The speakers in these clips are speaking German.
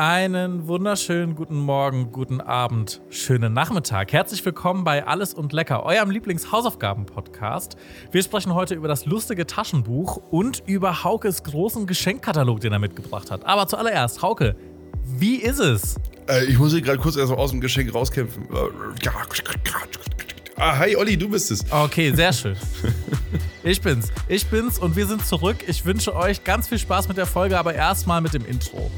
Einen wunderschönen guten Morgen, guten Abend, schönen Nachmittag. Herzlich willkommen bei Alles und Lecker, eurem Lieblingshausaufgaben-Podcast. Wir sprechen heute über das lustige Taschenbuch und über Haukes großen Geschenkkatalog, den er mitgebracht hat. Aber zuallererst, Hauke, wie ist es? Äh, ich muss hier gerade kurz erst mal aus dem Geschenk rauskämpfen. Ah, hi Olli, du bist es. Okay, sehr schön. Ich bin's. Ich bin's und wir sind zurück. Ich wünsche euch ganz viel Spaß mit der Folge, aber erstmal mit dem Intro.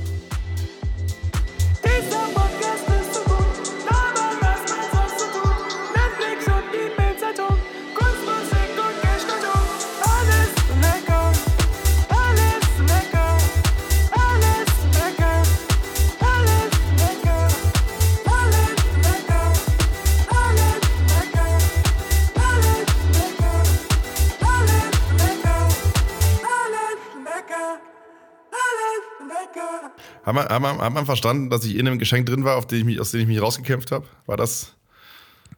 Haben wir, haben, wir, haben wir verstanden, dass ich in einem Geschenk drin war, auf den ich mich, aus dem ich mich rausgekämpft habe? War das?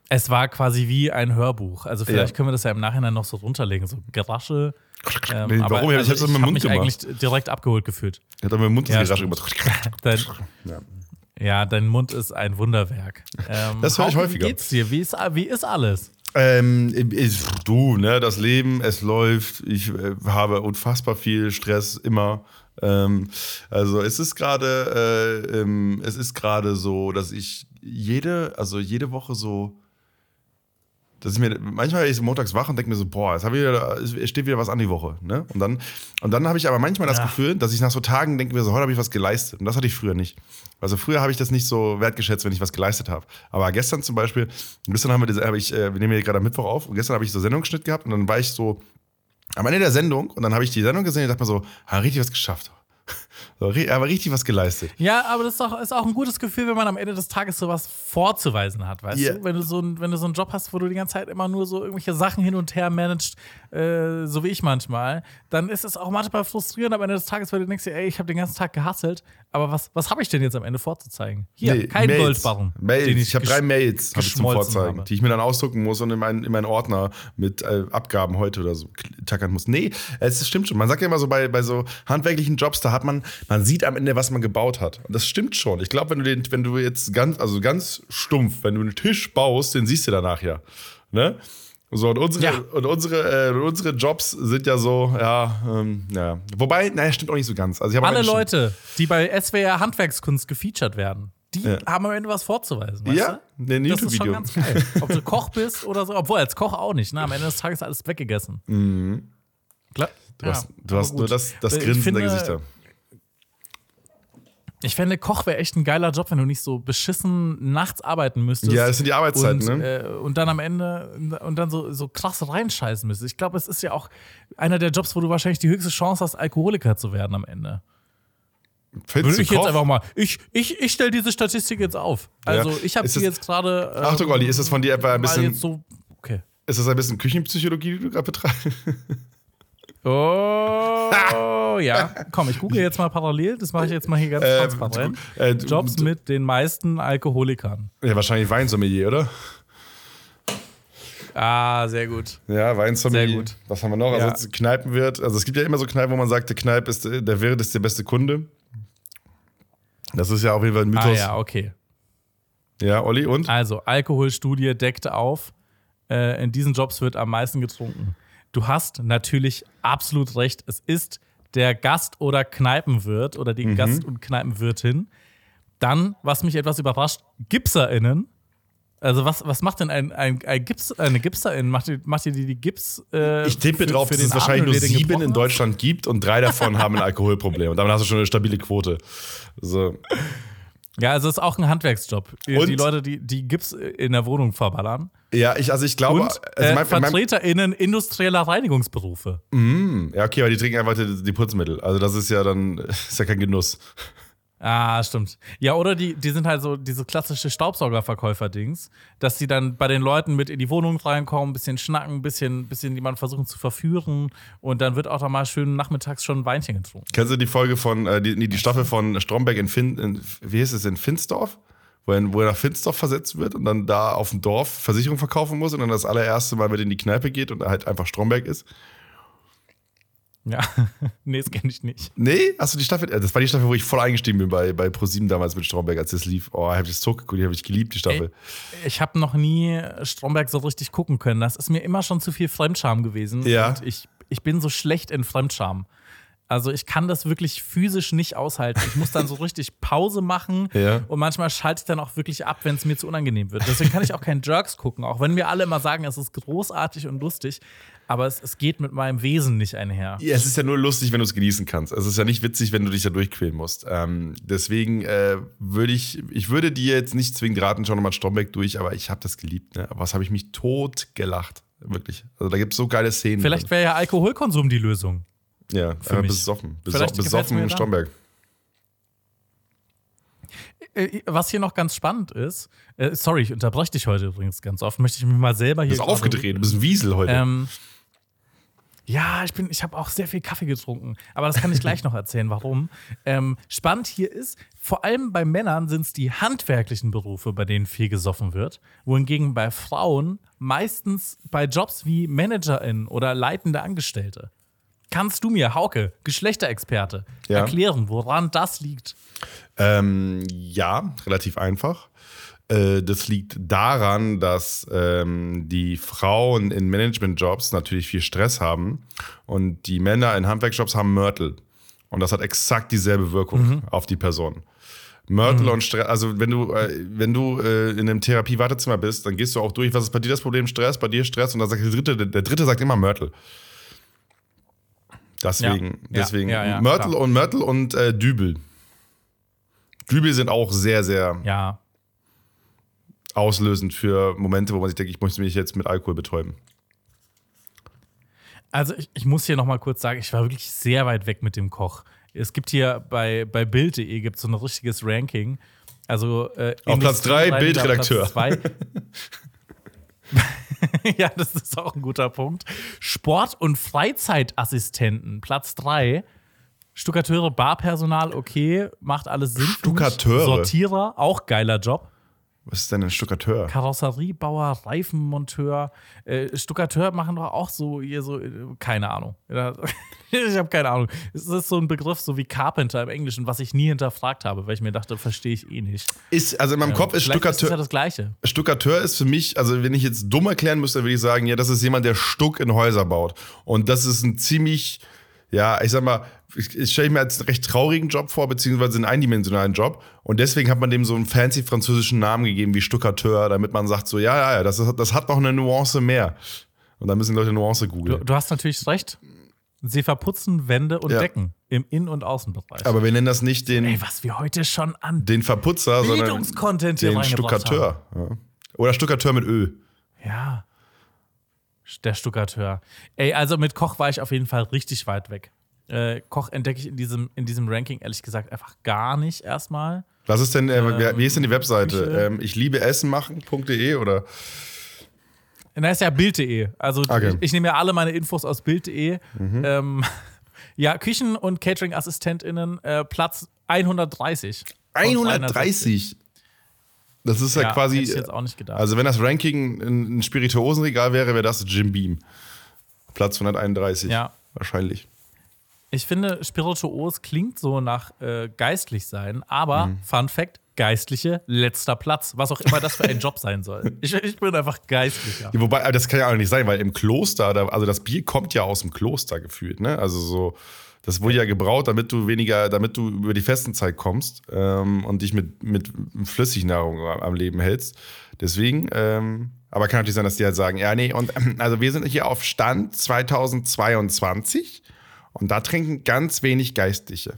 Es war quasi wie ein Hörbuch. Also vielleicht Ja. können wir das ja im Nachhinein noch so runterlegen, so Gerasche. Ähm, Nee, warum? Ich hab's also mit dem Mund mich gemacht. eigentlich direkt abgeholt gefühlt. Ich hatte mit dem Mund Ja, stimmt. gemacht. Dein, Ja. ja, dein Mund ist ein Wunderwerk. Ähm, Das höre ich häufiger. Wie geht's dir? Wie ist, wie ist alles? Ähm, ich, du, ne, das Leben, es läuft. Ich äh, habe unfassbar viel Stress immer. Ähm, also es ist gerade, äh, ähm, es ist gerade so, dass ich jede, also jede Woche so, dass ich mir manchmal ich montags wach und denke mir so, boah, jetzt habe wieder, es steht wieder was an die Woche, ne? Und dann, und dann habe ich aber manchmal das Ja. Gefühl, dass ich nach so Tagen denke mir so, heute habe ich was geleistet. Und das hatte ich früher nicht. Also früher habe ich das nicht so wertgeschätzt, wenn ich was geleistet habe. Aber gestern zum Beispiel, gestern haben wir, diese, habe ich, äh, wir nehmen hier gerade am Mittwoch auf, und gestern habe ich so Sendungsschnitt gehabt und dann war ich so am Ende der Sendung und dann habe ich die Sendung gesehen und dachte mir so, ha, richtig was geschafft. Aber richtig was geleistet. Ja, aber das ist auch, ist auch ein gutes Gefühl, wenn man am Ende des Tages sowas vorzuweisen hat, weißt Ja. du? Wenn du, so ein, wenn du so einen Job hast, wo du die ganze Zeit immer nur so irgendwelche Sachen hin und her managst, äh, so wie ich manchmal, dann ist es auch manchmal frustrierend am Ende des Tages, weil du denkst, dir, ey, ich habe den ganzen Tag gehasselt, aber was, was habe ich denn jetzt am Ende vorzuzeigen? Hier, Nee, kein Mails. Goldbarren. Mails. den Ich, habe drei Mails hab ich zum Vorzeigen, habe. die ich mir dann ausdrucken muss und in meinen, in meinen Ordner mit äh, Abgaben heute oder so tackern muss. Nee, es stimmt schon. Man sagt ja immer so bei, bei so handwerklichen Jobs, da hat man, man sieht am Ende, was man gebaut hat. Und das stimmt schon. Ich glaube, wenn du den, wenn du jetzt ganz, also ganz stumpf, wenn du einen Tisch baust, den siehst du danach ja. Ne? So, und unsere, Ja. und unsere, äh, unsere Jobs sind ja so, ja, ähm, ja. Wobei, naja, stimmt auch nicht so ganz. Also Alle schon- Leute, die bei SWR Handwerkskunst gefeatured werden, die Ja. haben am Ende was vorzuweisen. Weißt Ja, du? ein Das ist schon YouTube-Video. ganz geil. Ob du Koch bist oder so, obwohl als Koch auch nicht. Ne? Am Ende des Tages ist alles weggegessen. Klar. Mhm. Du hast, du hast nur das, das Grinsen finde, der Gesichter. Ich fände, Koch wäre echt ein geiler Job, wenn du nicht so beschissen nachts arbeiten müsstest. Ja, das sind die Arbeitszeiten, und, ne? äh, und dann am Ende und dann so, so krass reinscheißen müsstest. Ich glaube, es ist ja auch einer der Jobs, wo du wahrscheinlich die höchste Chance hast, Alkoholiker zu werden am Ende. Findest Würde ich jetzt Koch? einfach mal. Ich, ich, ich stelle diese Statistik jetzt auf. Also, Ja. ich habe das- jetzt gerade. ähm, Achtung, Olli, ist das von dir etwa ein bisschen- Jetzt so, okay. Ist das ein bisschen Küchenpsychologie, die du gerade betreibst? Oh, ja. Komm, ich google jetzt mal parallel. Das mache ich jetzt mal hier ganz Ähm, transparent. äh, Jobs mit den meisten Alkoholikern. Ja, wahrscheinlich Weinsommelier, oder? Ah, sehr gut. Ja, Weinsommelier. Sehr gut. Was haben wir noch? Ja. Also Kneipenwirt. Also es gibt ja immer so Kneipen, wo man sagt, der Kneip ist der Wirt ist der beste Kunde. Das ist ja auf jeden Fall ein Ah, Mythos. ja, okay. ja, Olli, und? Also, Alkoholstudie deckt auf, äh, in diesen Jobs wird am meisten getrunken. Du hast natürlich absolut recht. Es ist der Gast- oder Kneipenwirt oder Mhm. die Gast- und Kneipenwirtin. Dann, was mich etwas überrascht, GipserInnen. Also, was, was macht denn ein, ein, ein Gips, eine Gipserin? Macht ihr, macht die, die Gips? Äh, Ich tippe für- drauf, für dass es wahrscheinlich nur sieben in? Deutschland gibt und drei davon haben ein Alkoholproblem. Und damit hast du schon eine stabile Quote. So. Ja, also es ist auch ein Handwerksjob. Die Und- Leute, die, die Gips in der Wohnung verballern. Ja, ich, also ich glaube, Und also äh, mein, VertreterInnen industrieller Reinigungsberufe. ja, okay, aber die trinken einfach die, die Putzmittel. Also das ist ja dann, ist ja kein Genuss. Ah, stimmt. Ja, oder die, die sind halt so diese klassische Staubsaugerverkäufer-Dings, dass die dann bei den Leuten mit in die Wohnung reinkommen, ein bisschen schnacken, ein bisschen, bisschen jemanden versuchen zu verführen und dann wird auch da mal schön nachmittags schon ein Weinchen getrunken. Kennst du die Folge von, äh, die, nee, die Staffel von Stromberg in, fin, in wie heißt es, in Finsdorf? Wo er, wo er nach Finsdorf versetzt wird und dann da auf dem Dorf Versicherung verkaufen muss und dann das allererste Mal mit in die Kneipe geht und er halt einfach Stromberg ist. Ja, nee, das kenne ich nicht. Nee? Hast du die Staffel? äh, Das war die Staffel, wo ich voll eingestiegen bin bei, bei ProSieben damals mit Stromberg, als das lief. Oh, hab ich das zurückgeguckt, die habe ich geliebt, die Staffel. Ich habe noch nie Stromberg so richtig gucken können. Das ist mir immer schon zu viel Fremdscham gewesen. Ja. Und ich, ich bin so schlecht in Fremdscham. Also ich kann das wirklich physisch nicht aushalten. Ich muss dann so richtig Pause machen Ja. und manchmal schalte ich dann auch wirklich ab, wenn es mir zu unangenehm wird. Deswegen kann ich auch keinen Jerks gucken, auch wenn mir alle immer sagen, es ist großartig und lustig. Aber es, es geht mit meinem Wesen nicht einher. Ja, es ist ja nur lustig, wenn du es genießen kannst. Es ist ja nicht witzig, wenn du dich da durchquälen musst. Ähm, deswegen äh, würde ich, ich würde dir jetzt nicht zwingend raten, schau nochmal Stromberg durch, aber ich habe das geliebt. Ne? Aber was habe ich mich tot gelacht. Wirklich. Also da gibt es so geile Szenen. Vielleicht wäre ja Alkoholkonsum die Lösung. ja, für einfach mich. besoffen. Beso besoffen dann. Stromberg. Äh, Was hier noch ganz spannend ist, äh, sorry, ich unterbreche dich heute übrigens ganz oft, möchte ich mich mal selber Du hier. bist aufgedreht, du bist ein Wiesel heute. Ähm, ja, ich bin, ich habe auch sehr viel Kaffee getrunken, aber das kann ich gleich noch erzählen, warum. Ähm, spannend hier ist, vor allem bei Männern sind es die handwerklichen Berufe, bei denen viel gesoffen wird, wohingegen bei Frauen meistens bei Jobs wie Managerin oder leitende Angestellte. Kannst du mir, Hauke, Geschlechterexperte, Ja. erklären, woran das liegt? Ähm, ja, relativ einfach. Äh, das liegt daran, dass ähm, die Frauen in Managementjobs natürlich viel Stress haben und die Männer in Handwerksjobs haben Mörtel. Und das hat exakt dieselbe Wirkung auf die Person. Mörtel und Stress, also wenn du, äh, wenn du äh, in einem Therapie-Wartezimmer bist, dann gehst du auch durch, was ist bei dir das Problem? Stress, bei dir Stress und dann sagt der dritte, der dritte sagt immer Mörtel. Deswegen, Ja. Ja, deswegen ja, ja, Mörtel klar. und Mörtel und äh, Dübel. Dübel sind auch sehr, sehr Ja, auslösend für Momente, wo man sich denkt, ich möchte mich jetzt mit Alkohol betäuben. Also ich, ich muss hier noch mal kurz sagen, ich war wirklich sehr weit weg mit dem Koch. Es gibt hier bei, bei Bild.de gibt so ein richtiges Ranking. Also äh, Auf Platz drei, Industriereiniger, Bildredakteur. Platz zwei. ja, das ist auch ein guter Punkt. Sport- und Freizeitassistenten, Platz 3. Stuckateure, Barpersonal, okay, macht alles Sinn. Stuckateure? Sortierer, auch geiler Job. Was ist denn ein Stuckateur? Karosseriebauer, Reifenmonteur, äh, Stuckateur machen doch auch so hier so, äh, keine Ahnung. Ich habe keine Ahnung. Es ist so ein Begriff, so wie Carpenter im Englischen, was ich nie hinterfragt habe, weil ich mir dachte, verstehe ich eh nicht. Ist, also in meinem Kopf ist Vielleicht ist ja Stuckateur. das Gleiche. Stuckateur ist für mich, also wenn ich jetzt dumm erklären müsste, würde ich sagen, ja, das ist jemand, der Stuck in Häuser baut. Und das ist ein ziemlich, ja, ich sag mal, ich, ich stelle mir als einen recht traurigen Job vor, beziehungsweise einen eindimensionalen Job. Und deswegen hat man dem so einen fancy französischen Namen gegeben wie Stuckateur, damit man sagt so, ja, ja, ja, das, ist, das hat noch eine Nuance mehr. Und da müssen die Leute Nuance Du, googeln. du hast natürlich recht. Sie verputzen Wände und Ja. Decken im In- und Außenbereich. Aber wir nennen das nicht den, Ey, was wir heute schon an den Verputzer, sondern den Stuckateur. Ja. Oder Stuckateur mit Ö. Ja. Der Stuckateur. Ey, also mit Koch war ich auf jeden Fall richtig weit weg. Äh, Koch entdecke ich in diesem, in diesem Ranking ehrlich gesagt einfach gar nicht erstmal. Was ist denn, äh, wie- wie ist denn die Webseite? Küche. Ähm, ich liebe Essen machen.de oder? Na, ist ja Bild.de. Also Okay. ich, ich nehme ja alle meine Infos aus Bild.de. Ähm, ja, Küchen- und Catering-AssistentInnen, äh, Platz 130. von 130. Das ist ja, Ja, quasi. hätte ich jetzt auch nicht gedacht. Also, wenn das Ranking ein ein Spirituosenregal wäre, wäre das Jim Beam. Platz 131. Ja. Wahrscheinlich. Ich finde, spirituos klingt so nach äh, geistlich sein, aber Mhm. Fun Fact: Geistliche, letzter Platz. Was auch immer das für ein Job sein soll. Ich, ich bin einfach geistlicher. Ja, wobei, das kann ja auch nicht sein, weil im Kloster, da, also das Bier kommt ja aus dem Kloster gefühlt, ne? Also so, das wurde ja gebraut, damit du weniger, damit du über die Festenzeit kommst ähm, und dich mit, mit Flüssignahrung am Leben hältst. Deswegen, ähm, aber kann natürlich sein, dass die halt sagen, ja, nee, und also wir sind hier auf Stand 2022 und da trinken ganz wenig Geistliche.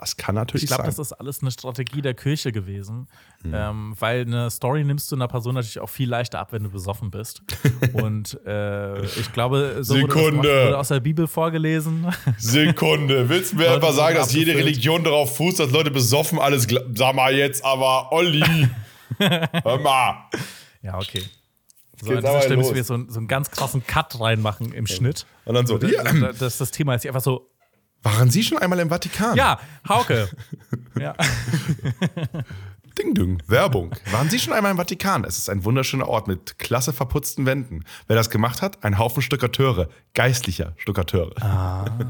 Das kann natürlich Ich glaube, sein. das ist alles eine Strategie der Kirche gewesen, Mhm. ähm, weil eine Story nimmst du einer Person natürlich auch viel leichter ab, wenn du besoffen bist. Und äh, ich glaube, so wurde, das Sekunde. wurde aus der Bibel vorgelesen. Sekunde, willst du mir einfach sagen, dass jede. Religion darauf fußt, dass Leute besoffen alles Sag mal jetzt aber, Olli. Hör mal. ja, okay. So, an dieser Stelle müssen wir so, einen- so einen ganz krassen Cut reinmachen im Schnitt. Und dann so, Das, das, das, Thema ist einfach so, waren Sie schon einmal im Vatikan? ja, Hauke. ja. Ding Ding, Werbung. Waren Sie schon einmal im Vatikan? Es ist ein wunderschöner Ort mit klasse verputzten Wänden. Wer das gemacht hat? Ein Haufen Stuckateure. Geistlicher Stuckateure. Oh,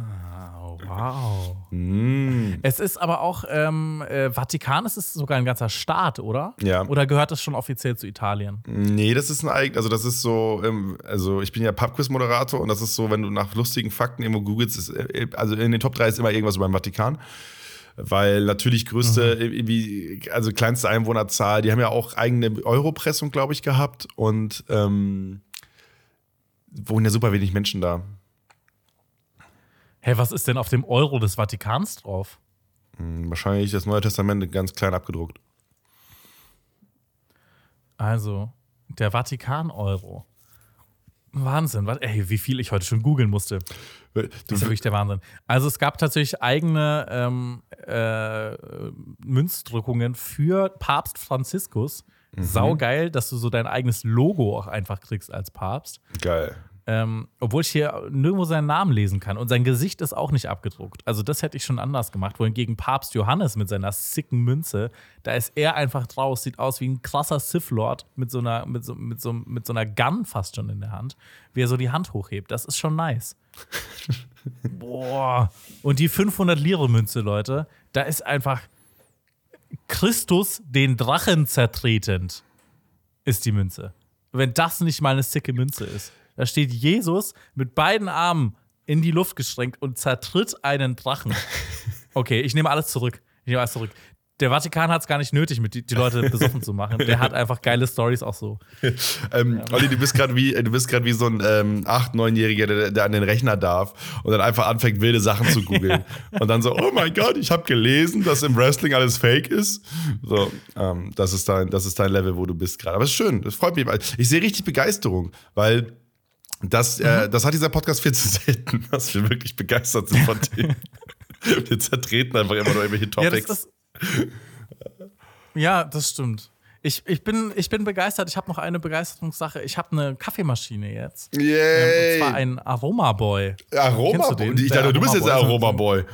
wow. Mm. Es ist aber auch, ähm, äh, Vatikan, es ist sogar ein ganzer Staat, oder? Ja. Oder gehört das schon offiziell zu Italien? Nee, das ist ein eigen, also das ist so, ähm, also ich bin ja Pubquiz-Moderator und das ist so, wenn du nach lustigen Fakten irgendwo googelst, ist, äh, also in den Top 3 ist immer irgendwas über den Vatikan. Weil natürlich größte, Mhm. irgendwie, also kleinste Einwohnerzahl, die haben ja auch eigene Europressung, glaube ich, gehabt und ähm, wohnen ja super wenig Menschen da. Hä, was ist denn auf dem Euro des Vatikans drauf? Hm, Wahrscheinlich das Neue Testament ganz klein abgedruckt. Also, der Vatikan-Euro. Wahnsinn, was, ey, wie viel ich heute schon googeln musste. Du, Das ist ja wirklich der Wahnsinn. Also es gab tatsächlich eigene ähm, äh, Münzdrückungen für Papst Franziskus. Mhm. Saugeil, dass du so dein eigenes Logo auch einfach kriegst als Papst. geil. Ähm, obwohl ich hier nirgendwo seinen Namen lesen kann. Und sein Gesicht ist auch nicht abgedruckt. Also das hätte ich schon anders gemacht. Wohingegen Papst Johannes mit seiner sicken Münze, da ist er einfach draus, sieht aus wie ein krasser Sith-Lord mit so einer, mit so, mit, so, mit so einer Gun fast schon in der Hand, wie er so die Hand hochhebt. Das ist schon nice. Boah. Und die 500 Lire-Münze, Leute, da ist einfach Christus den Drachen zertretend, ist die Münze. Wenn das nicht mal eine sicke Münze ist. Da steht Jesus mit beiden Armen in die Luft gestreckt und zertritt einen Drachen. Okay, ich nehme alles zurück. Ich nehme alles zurück. Der Vatikan hat es gar nicht nötig, mit die, die Leute besoffen zu machen. Der hat einfach geile Stories auch so. Ähm, Olli, du bist gerade wie, du bist gerade wie so ein ähm, 8-, 9-Jähriger, der, der an den Rechner darf und dann einfach anfängt, wilde Sachen zu googeln. und dann so, oh mein Gott, ich habe gelesen, dass im Wrestling alles fake ist. So, ähm, das, ist dein, das ist dein Level, wo du bist gerade. Aber es ist schön, das freut mich. Ich sehe richtig Begeisterung, weil das, äh, das hat dieser Podcast viel zu selten, dass wir wirklich begeistert sind von Themen. wir zertreten einfach immer nur irgendwelche Ja, Topics. das, das, ja, das stimmt. Ich, ich, bin, ich bin begeistert. Ich habe noch eine Begeisterungssache. Ich habe eine Kaffeemaschine jetzt. Ähm, Yay! und zwar ein Aromaboy. Aroma den? Ich dachte, du bist jetzt Aromaboy. Aroma-Boy.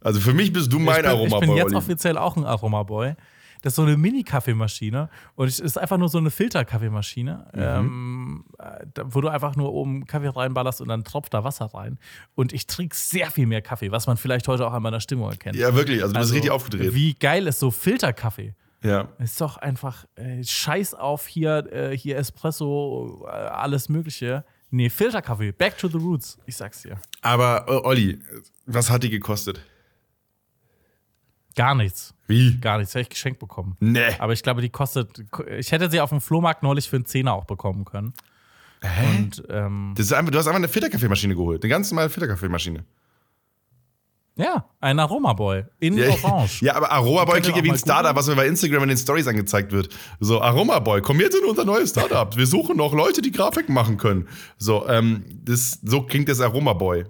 Also für mich bist du mein ich bin, Aroma-Boy. Ich bin jetzt offiziell auch ein Aromaboy. Das ist so eine Mini-Kaffeemaschine und es ist einfach nur so eine Filterkaffeemaschine, Mhm. ähm, äh, wo du einfach nur oben Kaffee reinballerst und dann tropft da Wasser rein. Und ich trinke sehr viel mehr Kaffee, was man vielleicht heute auch an meiner Stimmung erkennt. Ja, wirklich. Also du bist richtig aufgedreht. Wie geil ist so Filterkaffee? Ja. Ist doch einfach äh, Scheiß auf hier, äh, hier Espresso, äh, alles Mögliche. Nee, Filterkaffee, back to the roots. Ich sag's dir. Aber äh, Olli, was hat die gekostet? Gar nichts. Wie? Gar nichts. Hätte ich geschenkt bekommen. Nee. Aber ich glaube, die kostet. Ich hätte sie auf dem Flohmarkt neulich für einen Zehner auch bekommen können. Hä? Und ähm, Das ist einfach, du hast einfach eine Filterkaffeemaschine geholt. Eine ganz normale Filterkaffeemaschine. ja, ein Aromaboy in Ja, Orange. ja, aber Aroma-Boy klingt ja wie ein Startup, was mir bei Instagram in den Stories angezeigt wird. So, Aroma-Boy, komm jetzt in unser neues Startup. Wir suchen noch Leute, die Grafiken machen können. So, ähm, das, so klingt das Aroma-Boy.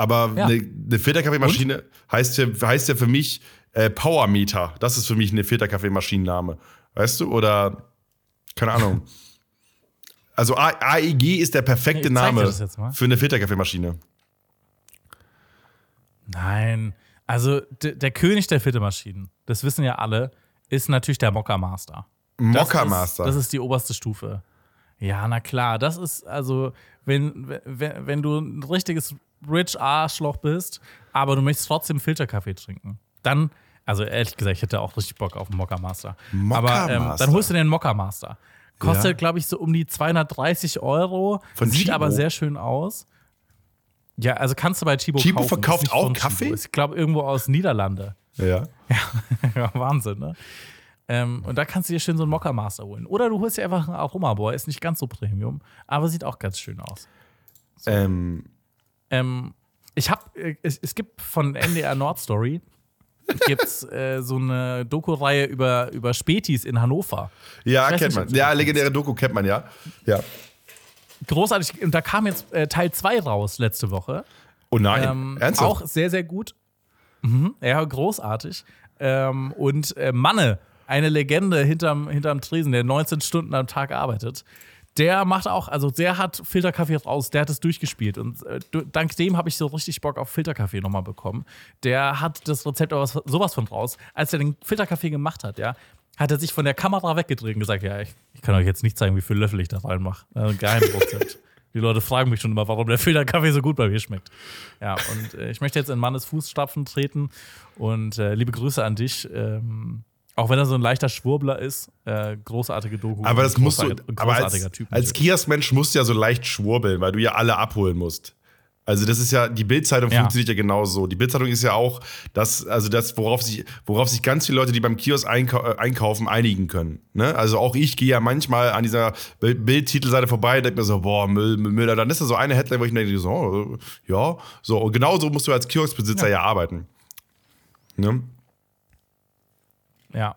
Aber Ja. eine, eine Filterkaffeemaschine heißt ja, heißt ja für mich äh, Powermeter. Das ist für mich eine Filterkaffeemaschinenname. Weißt du? Oder, keine Ahnung. Also AEG ist der perfekte dir Name das für eine Filterkaffeemaschine. Nein. Also der König der Filtermaschinen, das wissen ja alle, ist natürlich der Mokka Master. Das Mokka ist- Master. Das ist die oberste Stufe. Ja, na klar. Das ist also, wenn, wenn, wenn du ein richtiges Rich Arschloch bist, aber du möchtest trotzdem Filterkaffee trinken, dann, also ehrlich gesagt, ich hätte auch richtig Bock auf einen Mokka Master. Mokka aber ähm, dann holst du den Mokka Master. Kostet, Ja. glaube ich, so um die 230 Euro. Von Sieht Chibo? aber sehr schön aus. Ja, also kannst du bei Chibo Chibo kaufen. verkauft auch Chibo. Kaffee? Ist, Ich glaube, irgendwo aus Niederlande. Ja. ja, Wahnsinn, ne? Ähm, und da kannst du dir schön so einen Mokka Master holen. Oder du holst dir einfach einen Aromaboy, ist nicht ganz so Premium, aber sieht auch ganz schön aus. Ähm, Ähm, ich hab, äh, es, es gibt von NDR Nordstory gibt's äh, so eine Doku-Reihe über, über Spätis in Hannover. ja, kennt nicht, man. Ja, legendäre Doku kennt man, ja. Ja. Großartig. Und da kam jetzt äh, Teil 2 raus letzte Woche. Oh nein, Ähm, ernsthaft? auch sehr, sehr gut. Mhm, ja, großartig. Ähm, und äh, Manne, eine Legende hinterm, hinterm Tresen, der 19 Stunden am Tag arbeitet, der macht auch, also der hat Filterkaffee raus, der hat es durchgespielt und äh, dank dem habe ich so richtig Bock auf Filterkaffee nochmal bekommen. Der hat das Rezept aber was- sowas von raus. Als er den Filterkaffee gemacht hat, ja, hat er sich von der Kamera weggedreht und gesagt, ja, ich, ich kann euch jetzt nicht zeigen, wie viel Löffel ich da reinmache. Äh, Geheimrezept. Die Leute fragen mich schon immer, warum der Filterkaffee so gut bei mir schmeckt. Ja, und äh, ich möchte jetzt in Mannes Fußstapfen treten und äh, liebe Grüße an dich. Ähm, auch wenn er so ein leichter Schwurbler ist, äh, großartige Doku. Aber das musst du, aber als, Typ. als. Kias-Mensch musst du ja so leicht schwurbeln, weil du ja alle abholen musst. Also das ist ja, die Bildzeitung Ja. funktioniert ja genauso. Die Bildzeitung ist ja auch das, also das, worauf sich, worauf sich ganz viele Leute, die beim Kiosk einkau äh, einkaufen, einigen können. Ne? Also auch ich gehe ja manchmal an dieser Bild- Bild-Titelseite vorbei und denke mir so, boah, Müll, Müll. Dann ist da so eine Headline, wo ich mir denke, so, oh, ja, so. Und genauso musst du als Kioskbesitzer ja, arbeiten. Ne? Ja.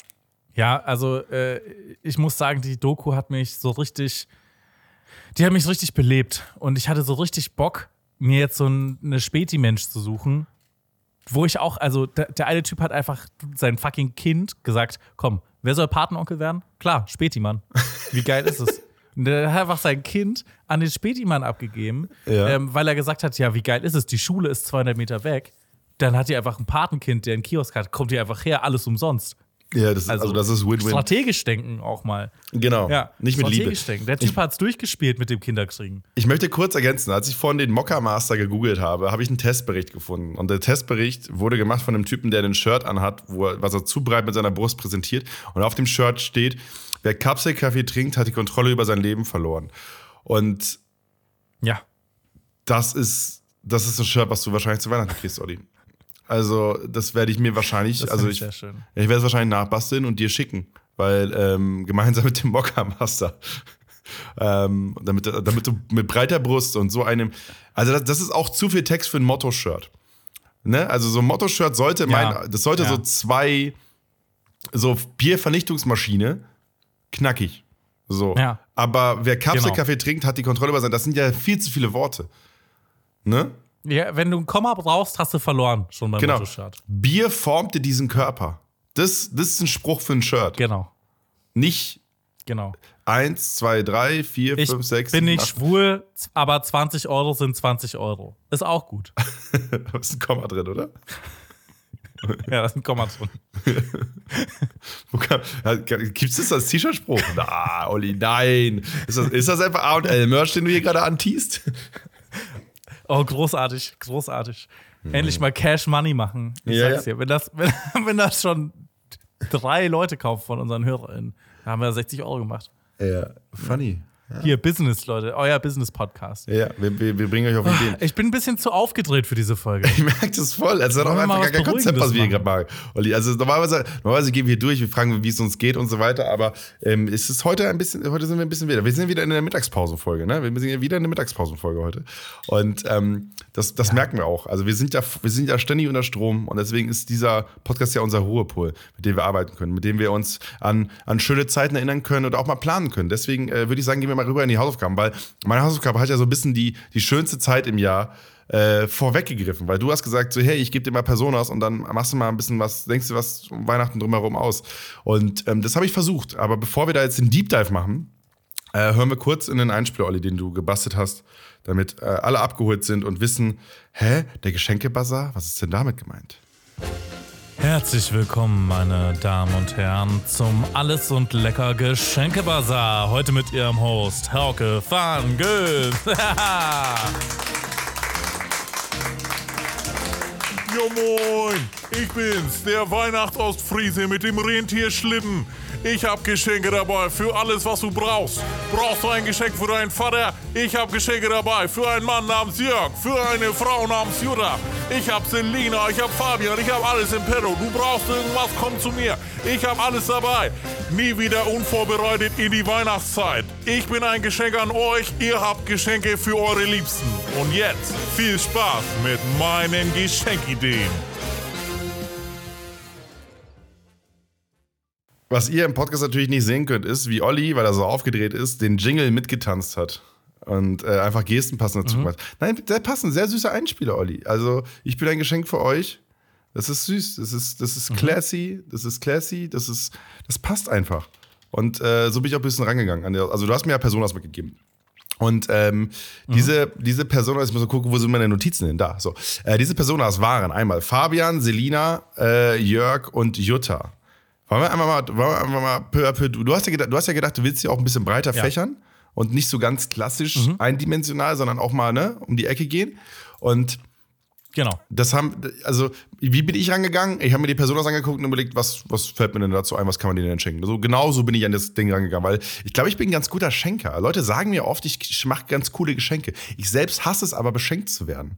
Ja, also äh, ich muss sagen, die Doku hat mich so richtig, die hat mich so richtig belebt. Und ich hatte so richtig Bock, mir jetzt so ein, eine Späti-Mensch zu suchen, wo ich auch, also der, der eine Typ hat einfach sein fucking Kind gesagt, komm, wer soll Patenonkel werden? Klar, Späti-Mann. Wie geil ist es? Und der hat einfach sein Kind an den Späti-Mann abgegeben, Ja. ähm, weil er gesagt hat, ja, wie geil ist es? Die Schule ist 200 Meter weg. Dann hat die einfach ein Patenkind, der einen Kiosk hat, kommt hier einfach her, alles umsonst. Ja, das ist, also, das ist Win-Win. Strategisch denken auch mal. Genau. Ja, Nicht mit Liebe. strategisch denken. Der Typ hat's durchgespielt mit dem Kinderkriegen. Ich möchte kurz ergänzen, als ich vorhin den Mokka Master gegoogelt habe, habe ich einen Testbericht gefunden. Und der Testbericht wurde gemacht von einem Typen, der ein Shirt anhat, wo er, was er zu breit mit seiner Brust präsentiert. Und auf dem Shirt steht, wer Kapselkaffee trinkt, hat die Kontrolle über sein Leben verloren. Und Ja. das ist, das ist ein Shirt, was du wahrscheinlich zu Weihnachten kriegst, Olli. Also, das werde ich mir wahrscheinlich, Das also ich, ich sehr schön. ich werde es wahrscheinlich nachbasteln und dir schicken. Weil ähm, gemeinsam mit dem Mokka Master. ähm, damit, damit du mit breiter Brust und so einem. Also, das, das ist auch zu viel Text für ein Motto-Shirt. Ne? Also, so ein Motto-Shirt sollte, Ja. mein, das sollte Ja. so zwei, so Biervernichtungsmaschine, knackig. So. Ja. Aber wer Kapselkaffee trinkt, hat die Kontrolle über sein. Das sind ja viel zu viele Worte. Ne? Ja, wenn du ein Komma brauchst, hast du verloren schon beim Genau. Motto-Shirt. Bier formte diesen Körper. Das, das ist ein Spruch für ein Shirt. Genau, Nicht genau. eins, zwei, drei, vier, Ich fünf, sechs. bin sieben, nicht acht. schwul, aber 20 Euro sind 20 Euro. Ist auch gut. Da ist ein Komma drin, oder? ja, da ist ein Komma drin. Ja, Gibt's das als T-Shirt-Spruch? Na, Olli, nein. Ist das, ist das einfach A&L-Merch, den du hier gerade antiest? Oh, großartig, großartig. Endlich mal Cash Money machen. Ich Mhm. Ja, sag's dir. Wenn das, wenn, wenn das schon drei Leute kaufen von unseren HörerInnen, dann haben wir 60 Euro gemacht. Ja, funny. Hier, Business, Leute, euer Business-Podcast. Ja, wir, wir, wir bringen euch auf Ideen. Ich bin ein bisschen zu aufgedreht für diese Folge. Ich merke das voll. Also, das Wollen auch mal einfach gar kein Konzept, was wir hier gerade machen. Olli, also, normalerweise, normalerweise gehen wir hier durch, wir fragen, wie es uns geht und so weiter. Aber ähm, es ist heute ein bisschen, heute sind wir ein bisschen wieder. Wir sind wieder in der Mittagspausenfolge, ne? Wir sind ja wieder in der Mittagspausenfolge heute. Und ähm, das, das merken wir auch. Also, wir sind, ja, wir sind ja ständig unter Strom und deswegen ist dieser Podcast ja unser Ruhepol, mit dem wir arbeiten können, mit dem wir uns an, an schöne Zeiten erinnern können oder auch mal planen können. Deswegen äh, würde ich sagen, gehen wir mal rüber in die Hausaufgaben, weil meine Hausaufgabe hat ja so ein bisschen die, die schönste Zeit im Jahr äh, vorweggegriffen, weil du hast gesagt, so hey, ich gebe dir mal Personas und dann machst du mal ein bisschen was, denkst du was um Weihnachten drumherum aus. Und ähm, das habe ich versucht. Aber bevor wir da jetzt den Deep Dive machen, äh, hören wir kurz in den Einspieler, Olli, den du gebastelt hast, damit äh, alle abgeholt sind und wissen, hä, der Geschenkebazar, was ist denn damit gemeint? Herzlich willkommen, meine Damen und Herren, zum Alles und Lecker Geschenkebazar. Heute mit Ihrem Host, Hauke van Göl. Ja moin, ich bin's, der Weihnachtsostfriese mit dem Rentierschlitten. Ich hab Geschenke dabei für alles, was du brauchst. Brauchst du ein Geschenk für deinen Vater? Ich hab Geschenke dabei für einen Mann namens Jörg, für eine Frau namens Jutta. Ich hab Selina, ich hab Fabian, ich hab alles im Petto. Du brauchst irgendwas, komm zu mir. Ich hab alles dabei. Nie wieder unvorbereitet in die Weihnachtszeit. Ich bin ein Geschenk an euch, ihr habt Geschenke für eure Liebsten. Und jetzt viel Spaß mit meinen Geschenkideen. Was ihr im Podcast natürlich nicht sehen könnt, ist, wie Olli, weil er so aufgedreht ist, den Jingle mitgetanzt hat. Und äh, einfach Gesten passend dazu gemacht. Nein, sehr passend, sehr süßer Einspieler, Olli. Also, ich bin ein Geschenk für euch. Das ist süß, das ist, das ist classy, das ist classy, das ist, das passt einfach. Und äh, so bin ich auch ein bisschen rangegangen. an der- Also du hast mir ja Personas mitgegeben. Und ähm, diese, diese Personas, ich muss mal gucken, wo sind meine Notizen denn? Da. So. Äh, diese Personas waren einmal Fabian, Selina, äh, Jörg und Jutta. Wollen wir einmal mal, wollen wir einmal mal peu à peu, du, hast ja gedacht, du hast ja gedacht, du willst sie auch ein bisschen breiter fächern und nicht so ganz klassisch eindimensional, sondern auch mal ne, um die Ecke gehen. Und Genau. das haben, also, wie bin ich rangegangen? Ich habe mir die Personas angeguckt und überlegt, was, was fällt mir denn dazu ein, was kann man denen denn schenken? So, genau so bin ich an das Ding rangegangen, weil ich glaube, ich bin ein ganz guter Schenker. Leute sagen mir oft, ich mache ganz coole Geschenke. Ich selbst hasse es aber, beschenkt zu werden.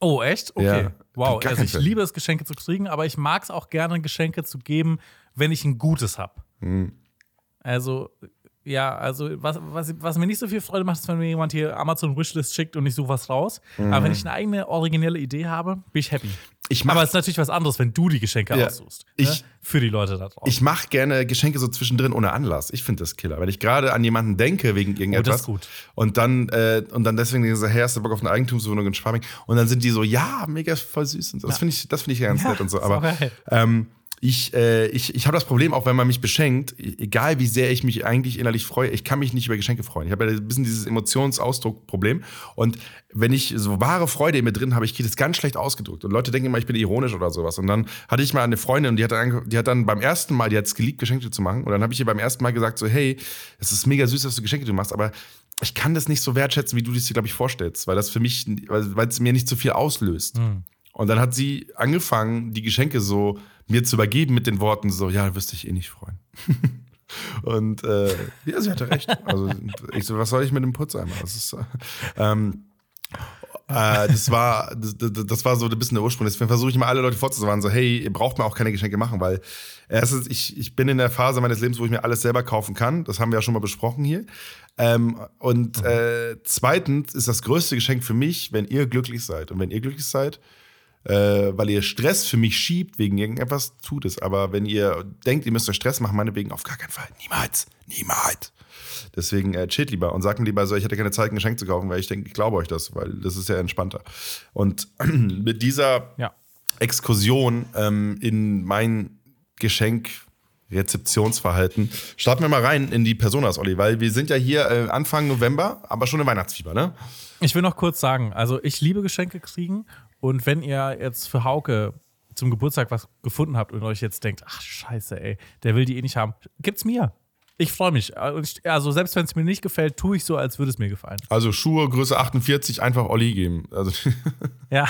Oh, echt? Okay. Ja. Wow. Also ich Fan. liebe es, Geschenke zu kriegen, aber ich mag es auch gerne, Geschenke zu geben, wenn ich ein gutes habe. Hm. Also, ja, also was, was, was mir nicht so viel Freude macht, ist, wenn mir jemand hier Amazon Wishlist schickt und ich suche was raus. Aber wenn ich eine eigene originelle Idee habe, bin ich happy. Mhm. Ich mach- aber es ist natürlich was anderes, wenn du die Geschenke Ja. aussuchst. Ich- ne? Für die Leute da draußen. Ich mache gerne Geschenke so zwischendrin ohne Anlass. Ich finde das Killer. Wenn ich gerade an jemanden denke wegen irgendetwas Oh, das ist gut. und dann äh, und dann deswegen so, hey, hast du Bock auf eine Eigentumswohnung in Schwabing? Und dann sind die so, ja, mega voll süß und so. Das finde ich, das finde ich ganz Ja, nett und so. Aber ähm, ich, äh, ich, ich habe das Problem, auch wenn man mich beschenkt, egal wie sehr ich mich eigentlich innerlich freue, ich kann mich nicht über Geschenke freuen. Ich habe ja ein bisschen dieses Emotionsausdruckproblem. Und wenn ich so wahre Freude in mir drin habe, ich kriege das ganz schlecht ausgedrückt. Und Leute denken immer, ich bin ironisch oder sowas. Und dann hatte ich mal eine Freundin, die hat dann, die hat dann beim ersten Mal, die hat es geliebt, Geschenke zu machen. Und dann habe ich ihr beim ersten Mal gesagt, so, hey, es ist mega süß, dass du Geschenke machst, aber ich kann das nicht so wertschätzen, wie du das dir, glaube ich, vorstellst, weil das für mich, weil es mir nicht so viel auslöst. Und dann hat sie angefangen, die Geschenke so mir zu übergeben mit den Worten so, ja, wirst dich eh nicht freuen. Und äh, ja, sie hatte recht. Also ich so, was soll ich mit dem Putzeimer? Das ist, äh, ähm, äh, das war, das, das war so ein bisschen der Ursprung. Deswegen versuche ich mal alle Leute vorzuwarnen, so, hey, ihr braucht mir auch keine Geschenke machen, weil erstens, ich, ich bin in der Phase meines Lebens, wo ich mir alles selber kaufen kann. Das haben wir ja schon mal besprochen hier. Ähm, und äh, zweitens ist das größte Geschenk für mich, wenn ihr glücklich seid. Und wenn ihr glücklich seid, äh, weil ihr Stress für mich schiebt wegen irgendetwas, tut es. Aber wenn ihr denkt, ihr müsst euch Stress machen, meinetwegen auf gar keinen Fall. Niemals. Niemals. Deswegen äh, chillt lieber und sagt mir lieber so, ich hätte keine Zeit, ein Geschenk zu kaufen, weil ich denke, ich glaube euch das, weil das ist ja entspannter. Und mit dieser Ja. Exkursion ähm, in mein Geschenk. Rezeptionsverhalten. Starten wir mal rein in die Personas, Olli, weil wir sind ja hier äh, Anfang November, aber schon im Weihnachtsfieber, ne? Ich will noch kurz sagen, also ich liebe Geschenke kriegen und wenn ihr jetzt für Hauke zum Geburtstag was gefunden habt und euch jetzt denkt, ach scheiße, ey, der will die eh nicht haben, gibt's mir. Ich freue mich. Also selbst wenn es mir nicht gefällt, tue ich so, als würde es mir gefallen. Also Schuhe Größe 48 einfach Olli geben. Also Ja,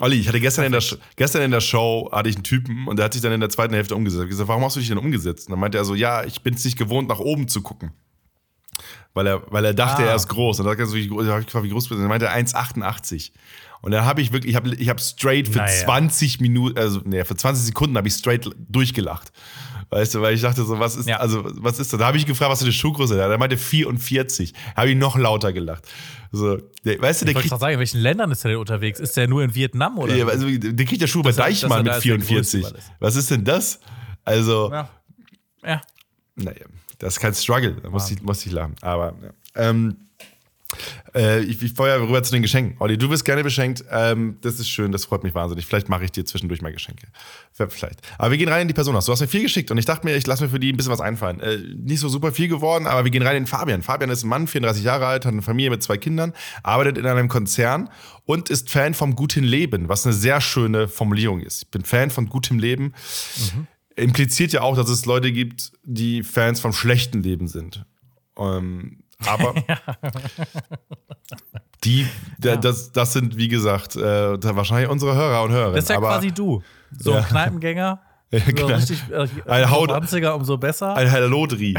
Olli, ich hatte gestern in, der, gestern in der Show hatte ich einen Typen und der hat sich dann in der zweiten Hälfte umgesetzt. Ich gesagt, warum hast du dich denn umgesetzt? Und dann meinte er so, ja, ich bin es nicht gewohnt, nach oben zu gucken. Weil er, weil er dachte, Ah. er ist groß. Und dann hat er ich gefragt, wie groß bist du? Und dann meinte er 1,88. Und dann habe ich wirklich, ich habe ich hab straight für Naja. 20 Minuten, also nee, für 20 Sekunden habe ich straight durchgelacht. Weißt du, weil ich dachte so, was ist, Ja. also, was ist das? Da habe ich gefragt, was für eine Schuhgröße hat. Er meinte 44. Habe ich noch lauter gelacht. So, der, weißt du, der ich wollte gerade sagen, in welchen Ländern ist er denn unterwegs? Ist der nur in Vietnam oder? ja, also, der kriegt ja Schuhe bei Deichmann mit da als der 44. Größte ist. Was ist denn das? Also, ja. ja. naja, das ist kein Struggle. Da muss ich, muss ich lachen. Aber, ja. ähm, äh, ich, ich vorher rüber zu den Geschenken. Olli, du wirst gerne beschenkt. Ähm, das ist schön, das freut mich wahnsinnig. Vielleicht mache ich dir zwischendurch mal Geschenke. Vielleicht. Aber wir gehen rein in die Personas. Du hast mir viel geschickt und ich dachte mir, ich lasse mir für die ein bisschen was einfallen. Äh, nicht so super viel geworden, aber wir gehen rein in Fabian. Fabian ist ein Mann, 34 Jahre alt, hat eine Familie mit zwei Kindern, arbeitet in einem Konzern und ist Fan vom guten Leben, was eine sehr schöne Formulierung ist. Ich bin Fan von gutem Leben. Impliziert ja auch, dass es Leute gibt, die Fans vom schlechten Leben sind. Ähm, aber die, da, das, das sind, wie gesagt, äh, wahrscheinlich unsere Hörer und Hörerinnen. Das ist ja aber quasi du. So Ja. ein Kneipengänger. Ja, so genau. richtig äh, Ein Haut- 20er umso besser. ein Halodri.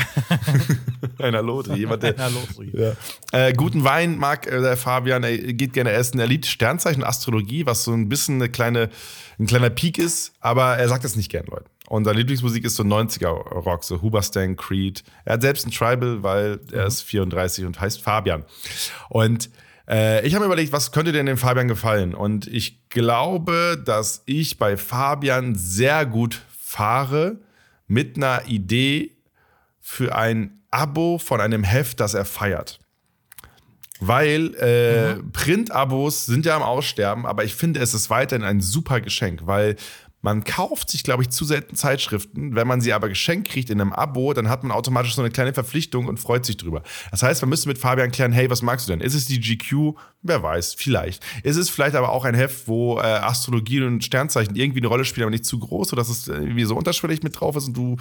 ein Halodri. Jemand, der, los, Rudi. Ja. Äh, guten Wein mag äh, der Fabian, er geht gerne essen. Er liebt Sternzeichen Astrologie, was so ein bisschen eine kleine, ein kleiner Peak ist, aber er sagt das nicht gern, Leute. Und seine Lieblingsmusik ist so 90er-Rock, so Huberstang, Creed. Er hat selbst ein Tribal, weil er ist 34 und heißt Fabian. Und äh, ich habe mir überlegt, was könnte denn dem Fabian gefallen? Und ich glaube, dass ich bei Fabian sehr gut fahre mit einer Idee für ein Abo von einem Heft, das er feiert. Weil äh, Print-Abos sind ja am Aussterben, aber ich finde, es ist weiterhin ein super Geschenk, weil Man kauft sich, glaube ich, zu selten Zeitschriften. Wenn man sie aber geschenkt kriegt in einem Abo, dann hat man automatisch so eine kleine Verpflichtung und freut sich drüber. Das heißt, man müsste mit Fabian klären, hey, was magst du denn? Ist es die GQ? Wer weiß, vielleicht. Ist es vielleicht aber auch ein Heft, wo äh, Astrologie und Sternzeichen irgendwie eine Rolle spielen, aber nicht zu groß, sodass es irgendwie so unterschwellig mit drauf ist und du,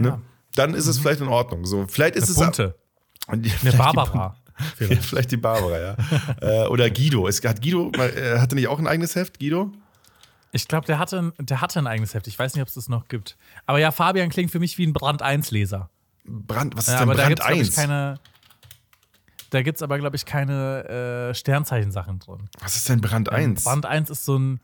ne? Dann ist es vielleicht in Ordnung. So, vielleicht ist es Bunte. Eine Eine Barbara. Vielleicht. vielleicht die Barbara, ja. äh, oder Guido. Es, hat Guido, äh, hatte nicht auch ein eigenes Heft, Guido? Ich glaube, der hatte, ein- der hatte ein eigenes Heft. Ich weiß nicht, ob es das noch gibt. Aber ja, Fabian klingt für mich wie ein Brand 1-Leser. Brand, was ist Ja, denn aber da Brand gibt es, 1? keine. Da gibt es aber, glaube ich, keine äh, Sternzeichensachen drin. was ist denn Brand 1? Brand 1 ist so ein.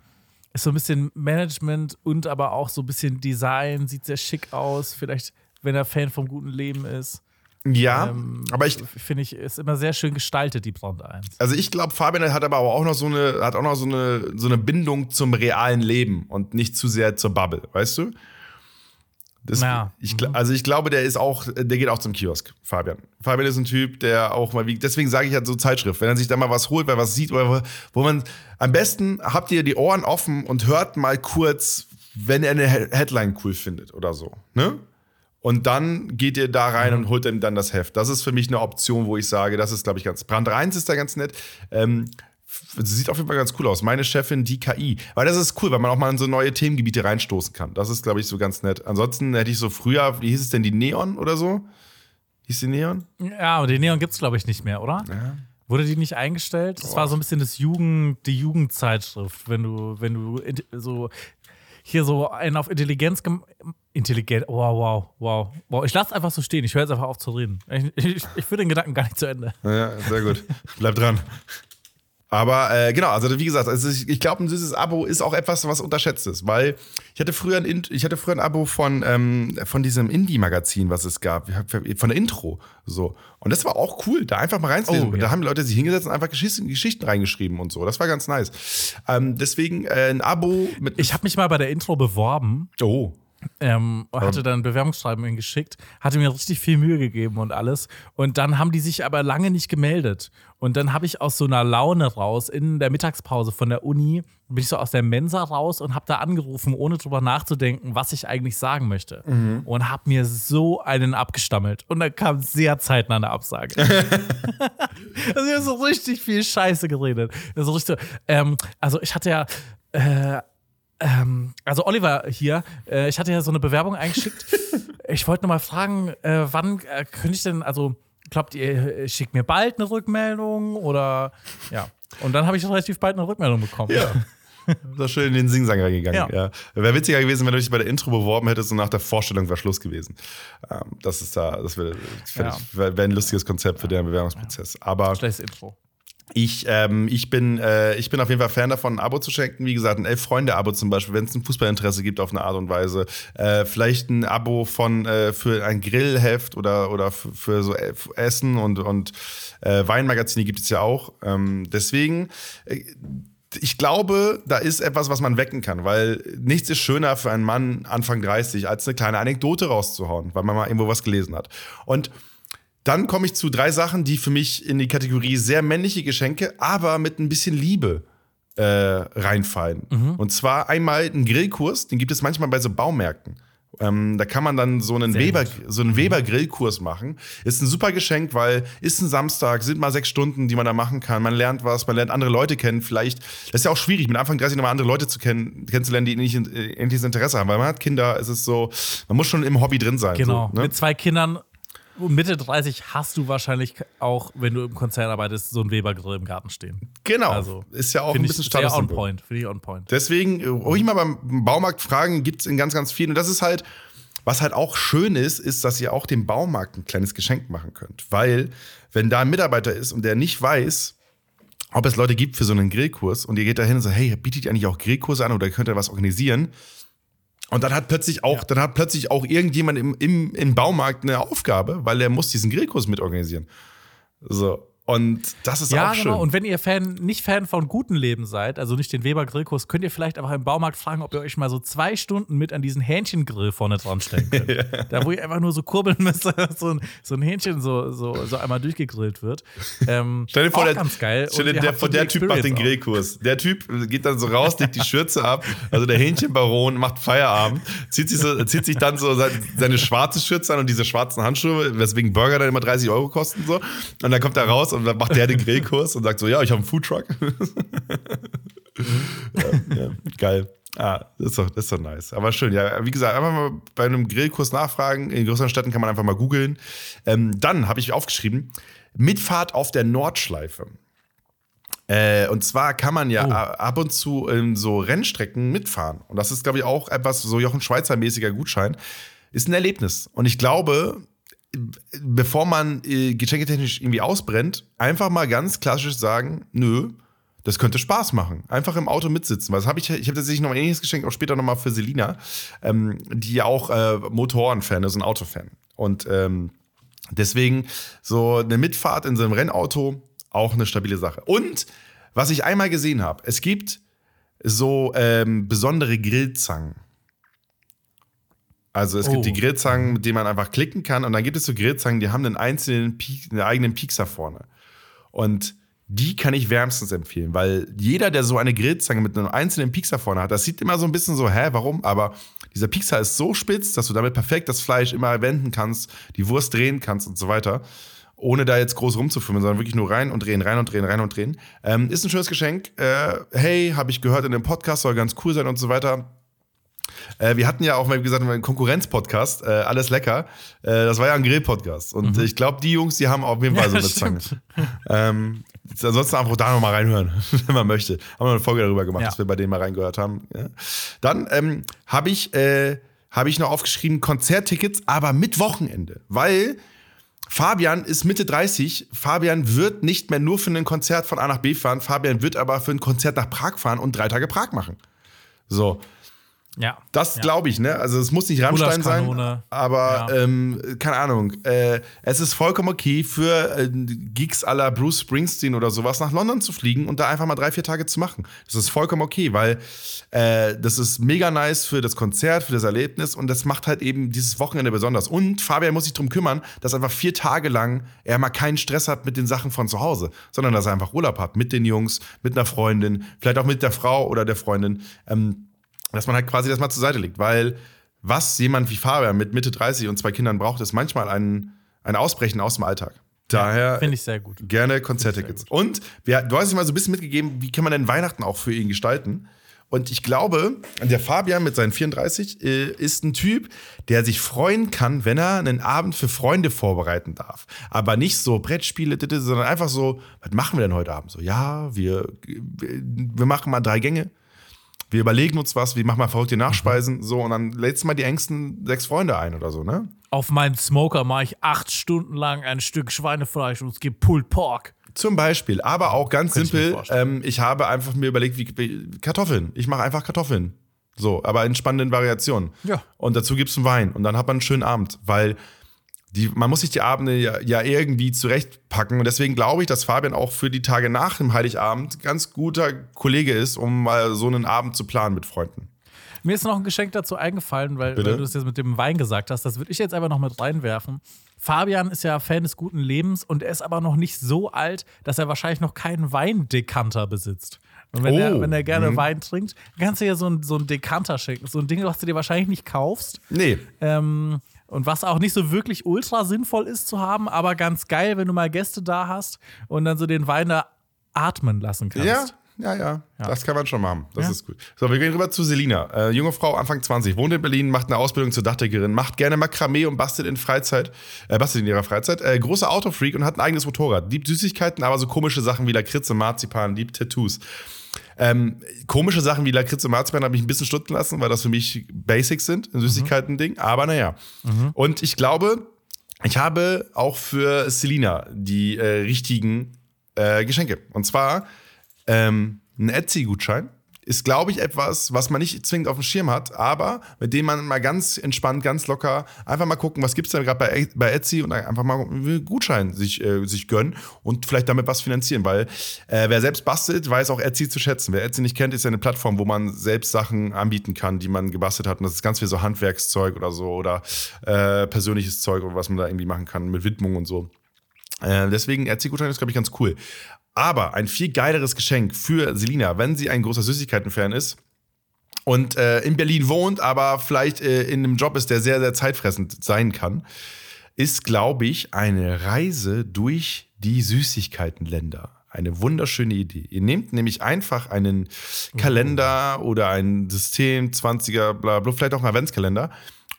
Ist so ein bisschen Management und aber auch so ein bisschen Design, sieht sehr schick aus. Vielleicht, wenn er Fan vom guten Leben ist. Ja, Ähm, aber ich, Finde ich, ist immer sehr schön gestaltet, die Brand 1. also ich glaube, Fabian hat aber auch noch so eine, hat auch noch so eine, so eine Bindung zum realen Leben und nicht zu sehr zur Bubble, weißt du? Das, Ja. ich, gl- also ich glaube, der ist auch, der geht auch zum Kiosk, Fabian. Fabian ist ein Typ, der auch mal wie, deswegen sage ich halt so Zeitschrift, wenn er sich da mal was holt, weil was sieht oder wo- wo man, am besten habt ihr die Ohren offen und hört mal kurz, wenn er eine He- Headline cool findet oder so, ne? Und dann geht ihr da rein und holt dann das Heft. Das ist für mich eine Option, wo ich sage, das ist, glaube ich, ganz. Brand 1 ist da ganz nett. Ähm, sieht auf jeden Fall ganz cool aus. Meine Chefin, die KI. Weil das ist cool, weil man auch mal in so neue Themengebiete reinstoßen kann. Das ist, glaube ich, so ganz nett. Ansonsten hätte ich so früher, wie hieß es denn, die Neon oder so? Hieß die Neon? Ja, aber den Neon gibt es, glaube ich, nicht mehr, oder? Wurde die nicht eingestellt? Das war so ein bisschen das Jugend, die Jugendzeitschrift, wenn du, wenn du so hier so einen auf Intelligenz gem Intelligent, wow, wow, wow, wow. Ich lasse einfach so stehen, ich höre jetzt einfach auf zu reden. Ich, ich, ich führe den Gedanken gar nicht zu Ende. Ja, sehr gut. Bleib dran. Aber äh, genau, also wie gesagt, also ich, ich glaube, ein süßes Abo ist auch etwas, was unterschätzt ist, weil ich hatte früher ein, In- ich hatte früher ein Abo von, ähm, von diesem Indie-Magazin, was es gab, von der Intro. So. Und das war auch cool, da einfach mal reinzulesen. Oh, ja. Da haben die Leute sich hingesetzt und einfach Geschichten, Geschichten reingeschrieben und so. Das war ganz nice. Ähm, deswegen äh, ein Abo mit. Ich habe mich mal bei der Intro beworben, oh. Ähm, hatte dann ein Bewerbungsschreiben hingeschickt, hatte mir richtig viel Mühe gegeben und alles. Und dann haben die sich aber lange nicht gemeldet. Und dann habe ich aus so einer Laune raus, in der Mittagspause von der Uni, bin ich so aus der Mensa raus und habe da angerufen, ohne drüber nachzudenken, was ich eigentlich sagen möchte. Und habe mir so einen abgestammelt. Und dann kam sehr zeitnah eine Absage. also ich habe so richtig viel Scheiße geredet. So richtig, ähm, also ich hatte ja äh, ähm, also Oliver hier, äh, ich hatte ja so eine Bewerbung eingeschickt. ich wollte noch mal fragen, äh, wann äh, könnte ich denn, also glaubt ihr, äh, schickt mir bald eine Rückmeldung oder ja. Und dann habe ich relativ bald eine Rückmeldung bekommen. Ja. Da schön in den Singsang reingegangen. Ja. Ja. Wäre witziger gewesen, wenn du dich bei der Intro beworben hättest und nach der Vorstellung war Schluss gewesen. Ähm, das ist da, das wäre wär, wär ein lustiges Konzept für den Bewerbungsprozess. Aber Schlechtes Intro. Ich, ähm, ich, bin, äh, ich bin auf jeden Fall Fan davon, ein Abo zu schenken. Wie gesagt, ein Elf-Freunde-Abo zum Beispiel, wenn es ein Fußballinteresse gibt auf eine Art und Weise. Äh, vielleicht ein Abo von, äh, für ein Grillheft oder, oder für, so Essen und, und äh, Weinmagazine gibt es ja auch. Ähm, deswegen. Äh, ich glaube, da ist etwas, was man wecken kann, weil nichts ist schöner für einen Mann Anfang 30, als eine kleine Anekdote rauszuhauen, weil man mal irgendwo was gelesen hat. Und dann komme ich zu drei Sachen, die für mich in die Kategorie sehr männliche Geschenke, aber mit ein bisschen Liebe äh, reinfallen. Und zwar einmal einen Grillkurs, den gibt es manchmal bei so Baumärkten. Ähm, da kann man dann so einen Sehr Weber, gut. so einen Weber-Grillkurs machen. Ist ein super Geschenk, weil ist ein Samstag, sind mal sechs Stunden, die man da machen kann. Man lernt was, man lernt andere Leute kennen. Vielleicht, das ist ja auch schwierig, mit Anfang 30 nochmal andere Leute zu kennen, kennenzulernen, die nicht äh, ähnliches Interesse haben. Weil man hat Kinder, es ist so, man muss schon im Hobby drin sein. Genau. So, ne? Mit zwei Kindern Mitte 30 hast du wahrscheinlich auch, wenn du im Konzern arbeitest, so einen Weber-Grill im Garten stehen. Genau. Also, ist ja auch ein bisschen sehr on point. Finde ich on point. Deswegen, äh, ruhig mal beim Baumarkt fragen, gibt es in ganz, ganz vielen. Und das ist halt, was halt auch schön ist, ist, dass ihr auch dem Baumarkt ein kleines Geschenk machen könnt. Weil, wenn da ein Mitarbeiter ist und der nicht weiß, ob es Leute gibt für so einen Grillkurs und ihr geht da hin und sagt, hey, bietet ihr eigentlich auch Grillkurse an oder könnt ihr was organisieren? Und dann hat plötzlich auch, dann hat plötzlich auch irgendjemand im, im, im Baumarkt eine Aufgabe, weil er muss diesen Grillkurs mitorganisieren. So. Und das ist Ja, auch schön. genau. Und wenn ihr Fan, nicht Fan von gutem Leben seid, also nicht den Weber Grillkurs, könnt ihr vielleicht einfach im Baumarkt fragen, ob ihr euch mal so zwei Stunden mit an diesen Hähnchengrill vorne dran stellen könnt. Da, wo ihr einfach nur so kurbeln müsst, dass so ein, so ein Hähnchen so, so, so einmal durchgegrillt wird. Ähm, Stell dir vor, der, ganz geil. Stell dir, der, so der Typ macht den. Grillkurs. Der Typ geht dann so raus, legt die Schürze ab, also der Hähnchenbaron macht Feierabend, zieht sich, so, zieht sich dann so seine, seine schwarze Schürze an und diese schwarzen Handschuhe, weswegen Burger dann immer 30 Euro kosten so. Und dann kommt er raus und dann macht der den Grillkurs und sagt so, ja, ich habe einen Foodtruck. ja, ja, geil. Ah, das ist, doch, das ist doch nice. Aber schön, ja. Wie gesagt, einfach mal bei einem Grillkurs nachfragen. In größeren Städten kann man einfach mal googeln. Ähm, dann habe ich aufgeschrieben: Mitfahrt auf der Nordschleife. Äh, und zwar kann man ja Oh. ab und zu in so Rennstrecken mitfahren. Und das ist, glaube ich, auch etwas so Jochen Schweizer-mäßiger Gutschein. Ist ein Erlebnis. Und ich glaube, bevor man äh, geschenketechnisch irgendwie ausbrennt, einfach mal ganz klassisch sagen, nö, das könnte Spaß machen. Einfach im Auto mitsitzen. Das habe ich, ich habe tatsächlich noch ein ähnliches Geschenk, auch später nochmal für Selina, ähm, die ja auch äh, Motoren-Fan ist, ein Autofan. Und ähm, deswegen so eine Mitfahrt in so einem Rennauto auch eine stabile Sache. Und was ich einmal gesehen habe, es gibt so ähm, besondere Grillzangen. Also es Oh. gibt die Grillzangen, mit denen man einfach klicken kann. Und dann gibt es so Grillzangen, die haben einen einzelnen einen eigenen Piekser vorne. Und die kann ich wärmstens empfehlen, weil jeder, der so eine Grillzange mit einem einzelnen Piekser vorne hat, das sieht immer so ein bisschen so, hä, warum? Aber dieser Piekser ist so spitz, dass du damit perfekt das Fleisch immer wenden kannst, die Wurst drehen kannst und so weiter. Ohne da jetzt groß rumzufummeln, sondern wirklich nur rein und drehen, rein und drehen, rein und drehen. Ähm, ist ein schönes Geschenk. Äh, hey, habe ich gehört in dem Podcast, soll ganz cool sein und so weiter. Äh, wir hatten ja auch, wie gesagt, einen Konkurrenz-Podcast, äh, alles lecker. Äh, das war ja ein Grill-Podcast. Und ich glaube, die Jungs, die haben auf jeden Fall Mhm. Ja, so eine Zange. Ähm, ansonsten einfach da nochmal reinhören, wenn man möchte. Haben wir eine Folge darüber gemacht, Ja. dass wir bei denen mal reingehört haben. Ja. Dann ähm, habe ich, äh, hab ich noch aufgeschrieben, Konzerttickets, aber mit Wochenende. Weil Fabian ist Mitte 30. Fabian wird nicht mehr nur für ein Konzert von A nach B fahren. Fabian wird aber für ein Konzert nach Prag fahren und drei Tage Prag machen. So. Ja. Das ja. glaube ich, ne? Also es muss nicht Rammstein sein, aber Ja. ähm, keine Ahnung. Äh, es ist vollkommen okay für äh, Geeks aller Bruce Springsteen oder sowas nach London zu fliegen und da einfach mal drei, vier Tage zu machen. Das ist vollkommen okay, weil äh, das ist mega nice für das Konzert, für das Erlebnis und das macht halt eben dieses Wochenende besonders. Und Fabian muss sich drum kümmern, dass einfach vier Tage lang er mal keinen Stress hat mit den Sachen von zu Hause, sondern dass er einfach Urlaub hat mit den Jungs, mit einer Freundin, vielleicht auch mit der Frau oder der Freundin. Ähm, dass man halt quasi das mal zur Seite legt. Weil was jemand wie Fabian mit Mitte 30 und zwei Kindern braucht, ist manchmal ein, ein Ausbrechen aus dem Alltag. Daher Finde ich sehr gut. gerne Konzerttickets. Und wir, du hast ihm mal so ein bisschen mitgegeben, wie kann man denn Weihnachten auch für ihn gestalten? Und ich glaube, der Fabian mit seinen 34 äh, ist ein Typ, der sich freuen kann, wenn er einen Abend für Freunde vorbereiten darf. Aber nicht so Brettspiele, sondern einfach so, was machen wir denn heute Abend? So, ja, wir, wir machen mal drei Gänge. Wir überlegen uns was, wir machen mal verrückte Nachspeisen, so, und dann lädst du mal die engsten sechs Freunde ein oder so, ne? Auf meinem Smoker mache ich acht Stunden lang ein Stück Schweinefleisch und es gibt Pulled Pork. Zum Beispiel, aber auch ganz ich mir simpel, vorstellen. ähm, ich habe einfach mir überlegt, wie, wie Kartoffeln. Ich mache einfach Kartoffeln. So, aber in spannenden Variationen. Ja. Und dazu gibt's einen Wein und dann hat man einen schönen Abend, weil die, man muss sich die Abende ja, ja irgendwie zurechtpacken. Und deswegen glaube ich, dass Fabian auch für die Tage nach dem Heiligabend ganz guter Kollege ist, um mal so einen Abend zu planen mit Freunden. Mir ist noch ein Geschenk dazu eingefallen, weil, weil du es jetzt mit dem Wein gesagt hast. Das würde ich jetzt einfach noch mit reinwerfen. Fabian ist ja Fan des guten Lebens und er ist aber noch nicht so alt, dass er wahrscheinlich noch keinen Weindekanter besitzt. Und wenn, Oh, er, wenn er gerne mhm. Wein trinkt, kannst du ja so ein, so ein Dekanter schenken. So ein Ding, was du dir wahrscheinlich nicht kaufst. Nee, Ähm, und was auch nicht so wirklich ultra sinnvoll ist zu haben, aber ganz geil, wenn du mal Gäste da hast und dann so den Wein da atmen lassen kannst. Ja, ja, ja, Das kann man schon machen. Das Ja. ist gut. So, wir gehen rüber zu Selina. Äh, junge Frau, Anfang 20, wohnt in Berlin, macht eine Ausbildung zur Dachdeckerin, macht gerne Makramee und bastelt in Freizeit, äh, bastelt in ihrer Freizeit. Äh, großer Autofreak und hat ein eigenes Motorrad. Liebt Süßigkeiten, aber so komische Sachen wie Lakritz und Marzipan, liebt Tattoos. Ähm, komische Sachen wie Lakritz und Marzipan habe ich ein bisschen stutzen lassen, weil das für mich Basics sind, ein Süßigkeiten-Ding. Aber naja. Und ich glaube, ich habe auch für Selina die äh, richtigen äh, Geschenke. Und zwar ähm, einen Etsy-Gutschein ist, glaube ich, etwas, was man nicht zwingend auf dem Schirm hat, aber mit dem man mal ganz entspannt, ganz locker einfach mal gucken, was gibt es da gerade bei, bei Etsy und einfach mal einen Gutschein sich, äh, sich gönnen und vielleicht damit was finanzieren, weil äh, wer selbst bastelt, weiß auch Etsy zu schätzen. Wer Etsy nicht kennt, ist ja eine Plattform, wo man selbst Sachen anbieten kann, die man gebastelt hat und das ist ganz viel so Handwerkszeug oder so oder äh, persönliches Zeug oder was man da irgendwie machen kann mit Widmung und so. Äh, deswegen Etsy-Gutschein ist, glaube ich, ganz cool. Aber ein viel geileres Geschenk für Selina, wenn sie ein großer Süßigkeiten-Fan ist und äh, in Berlin wohnt, aber vielleicht äh, in einem Job ist, der sehr, sehr zeitfressend sein kann, ist, glaube ich, eine Reise durch die Süßigkeitenländer. Eine wunderschöne Idee. Ihr nehmt nämlich einfach einen Kalender oder ein System, 20er, bla, bla, vielleicht auch einen Adventskalender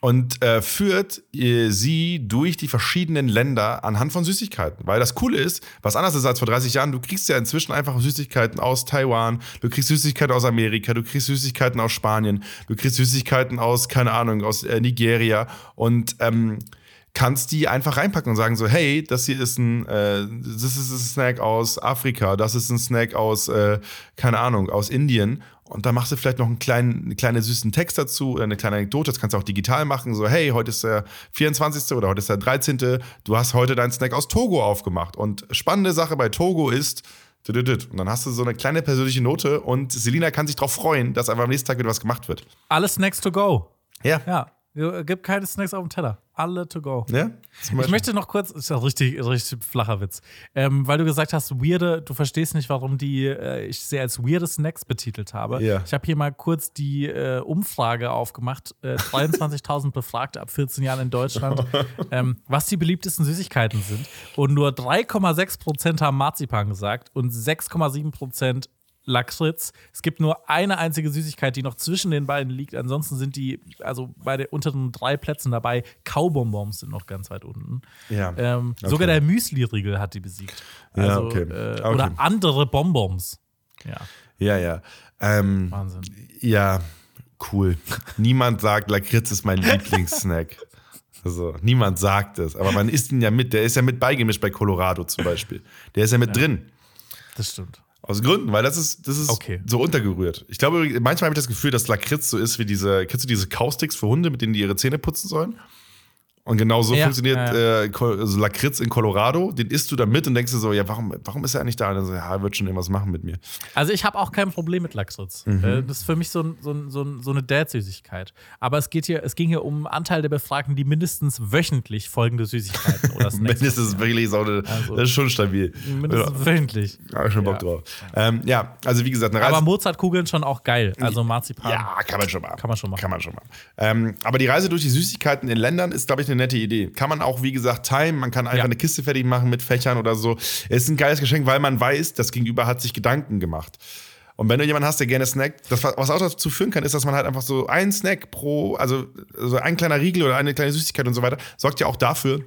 und äh, führt äh, sie durch die verschiedenen Länder anhand von Süßigkeiten. Weil das Coole ist, was anders ist als vor 30 Jahren, du kriegst ja inzwischen einfach Süßigkeiten aus Taiwan, du kriegst Süßigkeiten aus Amerika, du kriegst Süßigkeiten aus Spanien, du kriegst Süßigkeiten aus, keine Ahnung, aus äh, Nigeria und ähm, kannst die einfach reinpacken und sagen so, hey, das hier ist ein, äh, das ist ein Snack aus Afrika, das ist ein Snack aus, äh, keine Ahnung, aus Indien. Und da machst du vielleicht noch einen kleinen, einen kleinen süßen Text dazu oder eine kleine Anekdote. Das kannst du auch digital machen. So, hey, heute ist der 24. oder heute ist der 13. Du hast heute deinen Snack aus Togo aufgemacht. Und spannende Sache bei Togo ist, und dann hast du so eine kleine persönliche Note und Selina kann sich darauf freuen, dass einfach am nächsten Tag wieder was gemacht wird. Alle Snacks to go. Ja. Ja. Gibt keine Snacks auf dem Teller. Alle to go. Ja? Ich möchte noch kurz, ist ja richtig, richtig flacher Witz, ähm, weil du gesagt hast, weirde, du verstehst nicht, warum die äh, ich sie als weirde Snacks betitelt habe. Ja. Ich habe hier mal kurz die äh, Umfrage aufgemacht, äh, 23.000 Befragte ab 14 Jahren in Deutschland, ähm, was die beliebtesten Süßigkeiten sind. Und nur 3,6 Prozent haben Marzipan gesagt und 6,7 Prozent Lakritz. Es gibt nur eine einzige Süßigkeit, die noch zwischen den beiden liegt. Ansonsten sind die, also bei den unteren drei Plätzen dabei, Kaubonbons sind noch ganz weit unten. Ja. Ähm, Okay. Sogar der Müsli-Riegel hat die besiegt. Ja, Also, okay. äh, Okay. Oder andere Bonbons. Ja, Ja, ja. Ähm, Wahnsinn. Ja, cool. Niemand sagt, Lakritz ist mein Lieblingssnack. Also, niemand sagt es. Aber man isst ihn ja mit. Der ist ja mit beigemischt bei Colorado zum Beispiel. Der ist ja mit drin. Das stimmt. Aus Gründen, weil das ist, das ist Okay. so untergerührt. Ich glaube, manchmal habe ich das Gefühl, dass Lakritz so ist wie diese, kennst du diese Kausticks für Hunde, mit denen die ihre Zähne putzen sollen? Und genau so Ja, funktioniert ja, Äh, Ko- also Lakritz in Colorado. Den isst du da mit und denkst dir so, ja, warum, warum ist er eigentlich da? Und dann so, ja, er wird schon irgendwas machen mit mir. Also ich habe auch kein Problem mit Lakritz. Mhm. Äh, Das ist für mich so, ein, so, ein, so, ein, so eine Dad-Süßigkeit. Aber es, geht hier, es ging hier um einen Anteil der Befragten, die mindestens wöchentlich folgende Süßigkeiten oder Snacks Mindestens ist wirklich so eine, Also- das ist schon stabil. Mindestens wöchentlich. Ja, hab ich schon Bock Ja. drauf. Ähm, ja, also wie gesagt, eine Reise. Aber Mozartkugeln schon auch geil. Also Marzipan. ja, kann man schon mal. Kann man schon machen. Kann man schon mal. Ähm, aber die Reise durch die Süßigkeiten in Ländern ist, glaube ich, eine nette Idee. Kann man auch, wie gesagt, timen. Man kann einfach Ja. eine Kiste fertig machen mit Fächern oder so. Es ist ein geiles Geschenk, weil man weiß, das Gegenüber hat sich Gedanken gemacht. Und wenn du jemanden hast, der gerne snackt, das, was auch dazu führen kann, ist, dass man halt einfach so einen Snack pro, also so ein kleiner Riegel oder eine kleine Süßigkeit und so weiter, sorgt ja auch dafür,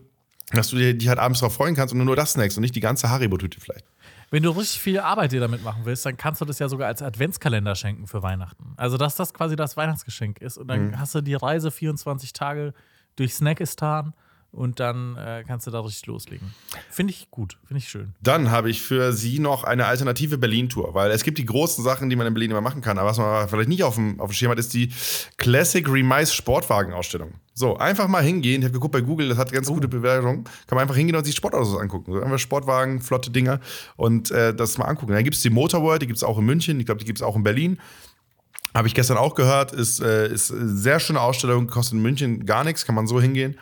dass du dir dich halt abends drauf freuen kannst und nur das snackst und nicht die ganze Haribo-Tüte vielleicht. Wenn du richtig viel Arbeit dir damit machen willst, dann kannst du das ja sogar als Adventskalender schenken für Weihnachten. Also, dass das quasi das Weihnachtsgeschenk ist. Und dann Mhm. hast du die Reise 24 Tage durch Snackistan und dann äh, kannst du da richtig loslegen. Finde ich gut, finde ich schön. Dann habe ich für Sie noch eine alternative Berlin-Tour, weil es gibt die großen Sachen, die man in Berlin immer machen kann, aber was man vielleicht nicht auf dem, auf dem Schirm hat, ist die Classic Remise Sportwagen-Ausstellung. So, einfach mal hingehen. Ich habe geguckt bei Google, das hat ganz gute Bewertungen. Kann man einfach hingehen und sich Sportautos angucken. So einfach Sportwagen, flotte Dinger und äh, das mal angucken. Dann gibt es die Motorworld, die gibt es auch in München, ich glaube, die gibt es auch in Berlin. Habe ich gestern auch gehört, ist, äh, ist eine sehr schöne Ausstellung, kostet in München gar nichts, kann man so hingehen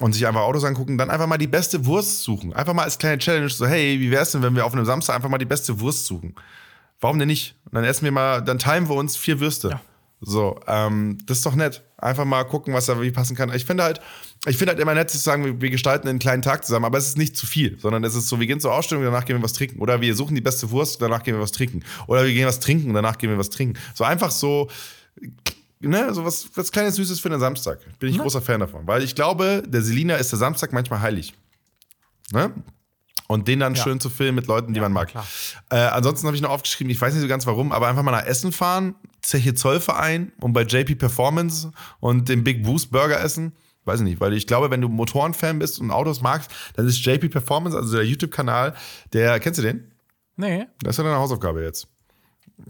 und sich einfach Autos angucken, dann einfach mal die beste Wurst suchen. Einfach mal als kleine Challenge so, hey, wie wär's denn, wenn wir auf einem Samstag einfach mal die beste Wurst suchen? Warum denn nicht? Und dann essen wir mal, dann teilen wir uns vier Würste. So, ähm, das ist doch nett. Einfach mal gucken, was da wie passen kann. Ich finde halt, ich finde halt immer nett zu sagen, wir, gestalten einen kleinen Tag zusammen, aber es ist nicht zu viel, sondern es ist so, wir gehen zur Ausstellung, danach gehen wir was trinken. Oder wir suchen die beste Wurst, danach gehen wir was trinken. Oder wir gehen was trinken, danach gehen wir was trinken. So einfach so, ne, so was, was kleines Süßes für den Samstag. Bin ich großer Fan davon. Weil ich glaube, der Selina ist der Samstag manchmal heilig. Ne? Und den dann Ja. schön zu filmen mit Leuten, die man mag. Äh, ansonsten habe ich noch aufgeschrieben, ich weiß nicht so ganz warum, aber einfach mal nach Essen fahren, Zeche Zollverein und bei JP Performance und den Big Boost Burger essen. Weiß ich nicht, weil ich glaube, wenn du Motorenfan bist und Autos magst, dann ist JP Performance, also der YouTube-Kanal, der, kennst du den? Nee. Das ist ja deine Hausaufgabe jetzt.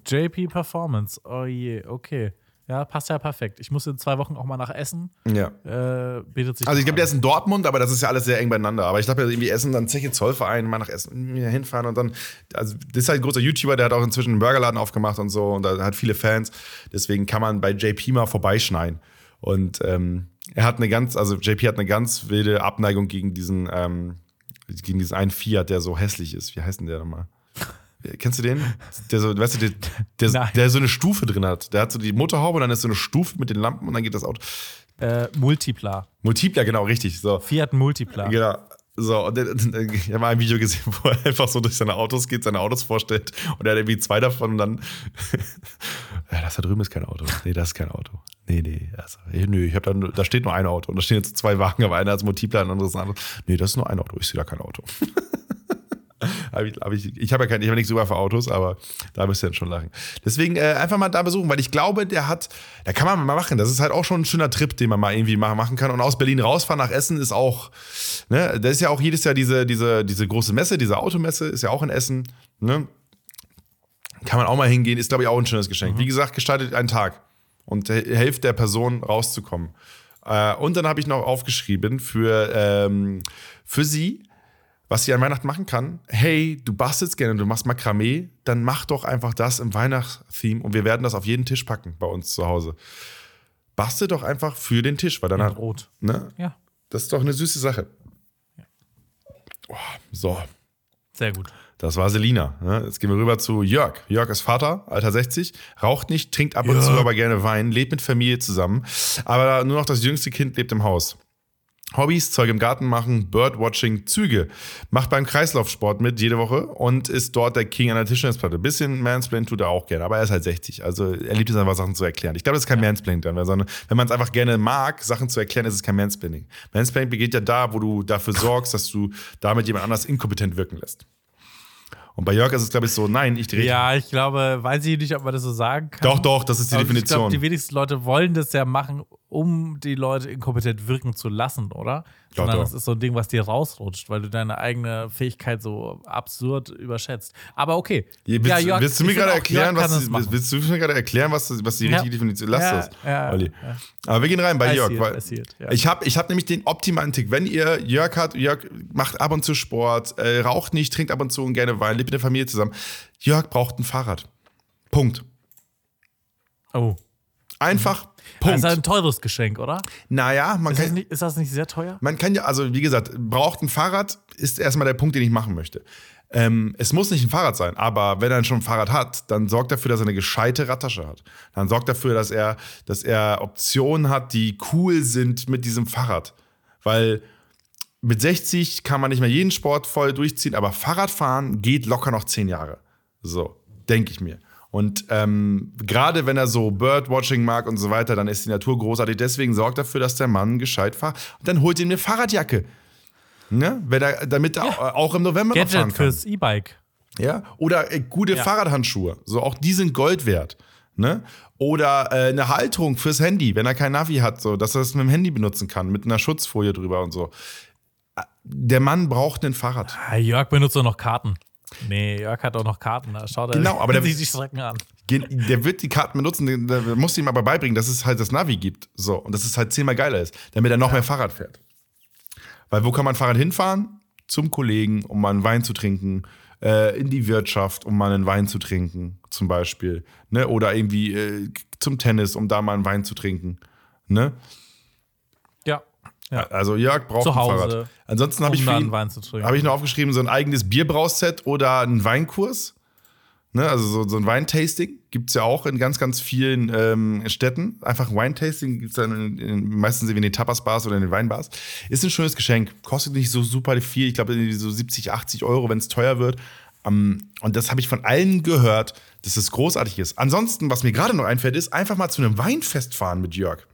JP Performance. Oh je, okay. Ja, passt ja perfekt. Ich muss in zwei Wochen auch mal nach Essen. Ja. Äh, bietet sich Also ich glaube, der ist in Dortmund, aber das ist ja alles sehr eng beieinander. Aber ich glaube, ja, irgendwie Essen, dann Zeche Zollverein, mal nach Essen hinfahren und dann. Also das ist halt ein großer YouTuber, der hat auch inzwischen einen Burgerladen aufgemacht und so und da hat viele Fans. Deswegen kann man bei JP mal vorbeischneien. Und ähm, er hat eine ganz, also JP hat eine ganz wilde Abneigung gegen diesen, ähm, gegen diesen einen Fiat, der so hässlich ist. Wie heißt denn der nochmal? Kennst du den? Der so, weißt du, der, der, der so eine Stufe drin hat. Der hat so die Motorhaube und dann ist so eine Stufe mit den Lampen und dann geht das Auto. Äh, Multipla. Multipler, genau, richtig. So. Fiat Multipla. Genau. So, und ich habe mal ein Video gesehen, wo er einfach so durch seine Autos geht, seine Autos vorstellt und er hat irgendwie zwei davon und dann. ja, das da drüben ist kein Auto. Nee, das ist kein Auto. Nee, nee. Also, nö, ich hab da, da steht nur ein Auto und da stehen jetzt zwei Wagen, aber einer als Multipler, ein anderes ein anderes. Nee, das ist nur ein Auto. Ich sehe da kein Auto. Hab ich hab ich ich habe ja kein, ich habe nichts über für Autos, aber da müsst ihr dann schon lachen. Deswegen äh, einfach mal da besuchen, weil ich glaube, der hat, da kann man mal machen. Das ist halt auch schon ein schöner Trip, den man mal irgendwie ma- machen kann. Und aus Berlin rausfahren nach Essen ist auch, ne, da ist ja auch jedes Jahr diese, diese, diese große Messe, diese Automesse, ist ja auch in Essen. Ne? Kann man auch mal hingehen, ist, glaube ich, auch ein schönes Geschenk. Wie gesagt, gestaltet einen Tag und he- helft der Person rauszukommen. Äh, und dann habe ich noch aufgeschrieben für, ähm, für sie, was sie an Weihnachten machen kann. Hey, du bastelst gerne, du machst Makramee, dann mach doch einfach das im Weihnachtstheme und wir werden das auf jeden Tisch packen bei uns zu Hause. Bastel doch einfach für den Tisch, weil dann In hat, Rot. ne? Ja, Das ist doch eine süße Sache. Oh, so, sehr gut. Das war Selina. Ne? Jetzt gehen wir rüber zu Jörg. Jörg ist Vater, Alter 60, raucht nicht, trinkt ab und zu aber gerne Wein, lebt mit Familie zusammen. Aber nur noch das jüngste Kind lebt im Haus. Hobbys, Zeug im Garten machen, Birdwatching, Züge. Macht beim Kreislaufsport mit jede Woche und ist dort der King an der Tischtennisplatte. Bisschen Mansplain tut er auch gerne, aber er ist halt 60. Also er liebt es einfach, Sachen zu erklären. Ich glaube, das ist kein Mansplaining dann, sondern wenn man es einfach gerne mag, Sachen zu erklären, ist es kein Mansplaining. Mansplaining begeht ja da, wo du dafür sorgst, dass du damit jemand anders inkompetent wirken lässt. Und bei Jörg ist es, glaube ich, so, nein, ich drehe. Ja, ich glaube, weiß ich nicht, ob man das so sagen kann. Doch, doch, das ist die Definition. Ich glaube, die wenigsten Leute wollen das ja machen, um die Leute inkompetent wirken zu lassen, oder? Doch, Sondern das ist so ein Ding, was dir rausrutscht, weil du deine eigene Fähigkeit so absurd überschätzt. Aber okay. Willst, Ja, Jörg, willst du mir gerade erklären, was, machen. willst du mir gerade erklären, was, was die Ja. richtige Definition ist? Lass Ja, das, ja, Olli. ja. Aber wir gehen rein bei Jörg. weil ja. Ich habe ich hab nämlich den optimalen Tick. Wenn ihr Jörg hat, Jörg macht ab und zu Sport, äh, raucht nicht, trinkt ab und zu und gerne Wein, lebt mit der Familie zusammen. Jörg braucht ein Fahrrad. Punkt. Oh. Einfach Das Punkt. ist ein teures Geschenk, oder? naja, man Ist das, kann, nicht, ist das nicht sehr teuer? man kann ja, also wie gesagt, braucht ein Fahrrad, ist erstmal der Punkt, den ich machen möchte. Ähm, es muss nicht ein Fahrrad sein, aber wenn er schon ein Fahrrad hat, dann sorgt dafür, dass er eine gescheite Radtasche hat. Dann sorgt dafür, dass er, dass er Optionen hat, die cool sind mit diesem Fahrrad. Weil mit 60 kann man nicht mehr jeden Sport voll durchziehen, aber Fahrradfahren geht locker noch 10 Jahre. So, denke ich mir. Und ähm, gerade wenn er so Birdwatching mag und so weiter, dann ist die Natur großartig. Deswegen sorgt dafür, dass der Mann gescheit fährt. Und dann holt ihm eine Fahrradjacke. Ne? Wenn er, damit er auch im November noch fahren Gadget kann. fürs E-Bike. Ja? Oder äh, gute Ja. Fahrradhandschuhe. So, auch die sind Gold wert. Ne? Oder äh, eine Halterung fürs Handy, wenn er kein Navi hat, so, dass er es mit dem Handy benutzen kann, mit einer Schutzfolie drüber und so. Äh, Der Mann braucht ein Fahrrad. Ah, Jörg benutzt doch noch Karten. Nee, Jörg hat auch noch Karten. Da schaut er Genau, aber der- sich die Strecken an. Der wird die Karten benutzen, der- muss ihm aber beibringen, dass es halt das Navi gibt. So, und dass es halt zehnmal geiler ist, damit er noch mehr Fahrrad fährt. Weil wo kann man Fahrrad hinfahren? Zum Kollegen, um mal einen Wein zu trinken. Äh, in die Wirtschaft, um mal einen Wein zu trinken, zum Beispiel. Ne? Oder irgendwie äh, zum Tennis, um da mal einen Wein zu trinken. Ne? Ja. Also Jörg braucht Zu ein Hause, Fahrrad. Ansonsten habe um ich, hab ich noch aufgeschrieben, so ein eigenes Bierbrauset oder einen Weinkurs. Ne, also so, so ein Weintasting gibt es ja auch in ganz, ganz vielen ähm, Städten. Einfach ein Weintasting gibt es dann in, in, meistens in den Tapas-Bars oder in den Weinbars. Ist ein schönes Geschenk. Kostet nicht so super viel. Ich glaube, so 70, 80 Euro, wenn es teuer wird. Ähm, und das habe ich von allen gehört, dass es großartig ist. Ansonsten, was mir gerade noch einfällt, ist einfach mal zu einem Weinfest fahren mit Jörg.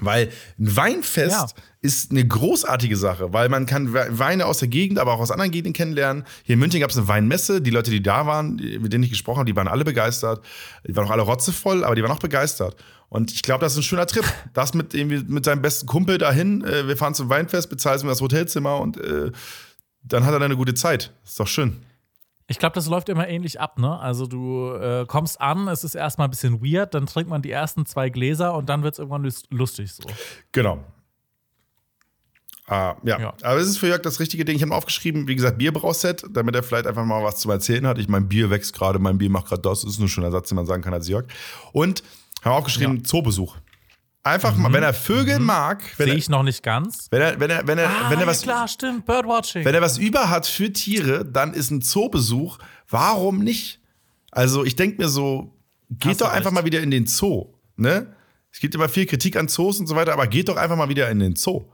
Weil ein Weinfest Ja. ist eine großartige Sache, weil man kann We- Weine aus der Gegend, aber auch aus anderen Gegenden kennenlernen. Hier in München gab es eine Weinmesse. Die Leute, die da waren, mit denen ich gesprochen habe, die waren alle begeistert. Die waren auch alle rotzevoll, aber die waren auch begeistert. Und ich glaube, das ist ein schöner Trip. Das mit, irgendwie mit seinem besten Kumpel dahin. Äh, wir fahren zum Weinfest, bezahlen das Hotelzimmer und äh, dann hat er eine gute Zeit. Ist doch schön. Ich glaube, das läuft immer ähnlich ab, ne? Also du äh, kommst an, es ist erstmal ein bisschen weird, dann trinkt man die ersten zwei Gläser und dann wird es irgendwann lus- lustig so. Genau. Ah, ja. Ja. aber es ist für Jörg das richtige Ding. Ich habe aufgeschrieben, wie gesagt, Bierbrauset, damit er vielleicht einfach mal was zu erzählen hat. Ich mein Bier wächst gerade, mein Bier macht gerade das. Das ist nur schon ein Satz, den man sagen kann als Jörg. Und haben aufgeschrieben, Zoobesuch. Einfach mal, wenn er Vögel mag, wenn Sehe ich noch nicht ganz. wenn er, wenn er, wenn er, Ah, wenn er ja, was, klar, stimmt, Birdwatching. wenn er was über hat für Tiere, dann ist ein Zoobesuch. Warum nicht? Also ich denke mir so, geht Hast doch einfach recht. mal wieder in den Zoo. Ne? Es gibt immer viel Kritik an Zoos und so weiter, aber geht doch einfach mal wieder in den Zoo.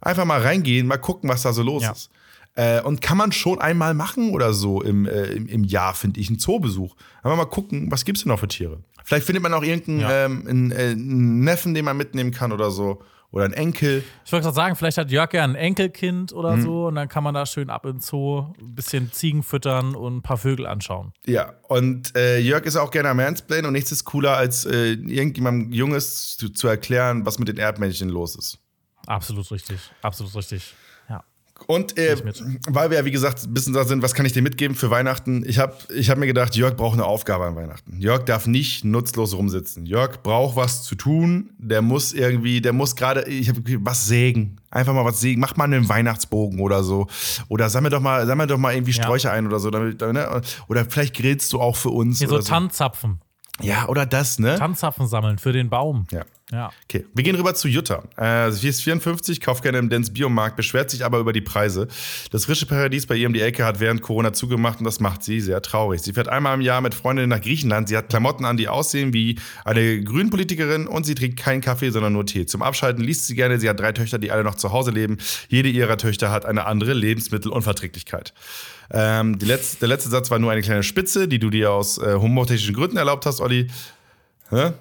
Einfach mal reingehen, mal gucken, was da so los Ja. ist. Äh, und kann man schon einmal machen oder so im, äh, im, im Jahr, finde ich, einen Zoobesuch. Einfach mal gucken, was gibt's denn noch für Tiere? Vielleicht findet man auch irgendeinen Ja. ähm, einen, äh, einen Neffen, den man mitnehmen kann oder so. Oder einen Enkel. Ich wollte gerade sagen, vielleicht hat Jörg ja ein Enkelkind oder Mhm. so und dann kann man da schön ab in den Zoo ein bisschen Ziegen füttern und ein paar Vögel anschauen. Ja, und äh, Jörg ist auch gerne am Mansplain und nichts ist cooler, als äh, irgendjemandem Junges zu, zu erklären, was mit den Erdmännchen los ist. Absolut richtig, absolut richtig. Ja. Und äh, weil wir ja, wie gesagt, ein bisschen da sind, was kann ich dir mitgeben für Weihnachten? Ich habe ich hab mir gedacht, Jörg braucht eine Aufgabe an Weihnachten. Jörg darf nicht nutzlos rumsitzen. Jörg braucht was zu tun. Der muss irgendwie, der muss gerade, ich habe was sägen. Einfach mal was sägen. Mach mal einen Weihnachtsbogen oder so. Oder sammel doch mal, sammel doch mal irgendwie Ja. Sträucher ein oder so. Damit, ne? Oder vielleicht grillst du auch für uns. Hier so Tanzzapfen. Ja, oder das, ne? Tanzzapfen sammeln für den Baum. Ja. Ja. Okay, wir gehen rüber zu Jutta. Äh, sie ist 54, kauft gerne im Dens Biomarkt, beschwert sich aber über die Preise. Das frische Paradies bei ihr um die Ecke hat während Corona zugemacht und das macht sie sehr traurig. Sie fährt einmal im Jahr mit Freundinnen nach Griechenland. Sie hat Klamotten an, die aussehen wie eine Grünpolitikerin und sie trinkt keinen Kaffee, sondern nur Tee. Zum Abschalten liest sie gerne. Sie hat drei Töchter, die alle noch zu Hause leben. Jede ihrer Töchter hat eine andere Lebensmittelunverträglichkeit. Ähm, letzte, der letzte Satz war nur eine kleine Spitze, die du dir aus äh, humortechnischen Gründen erlaubt hast, Olli. Hä?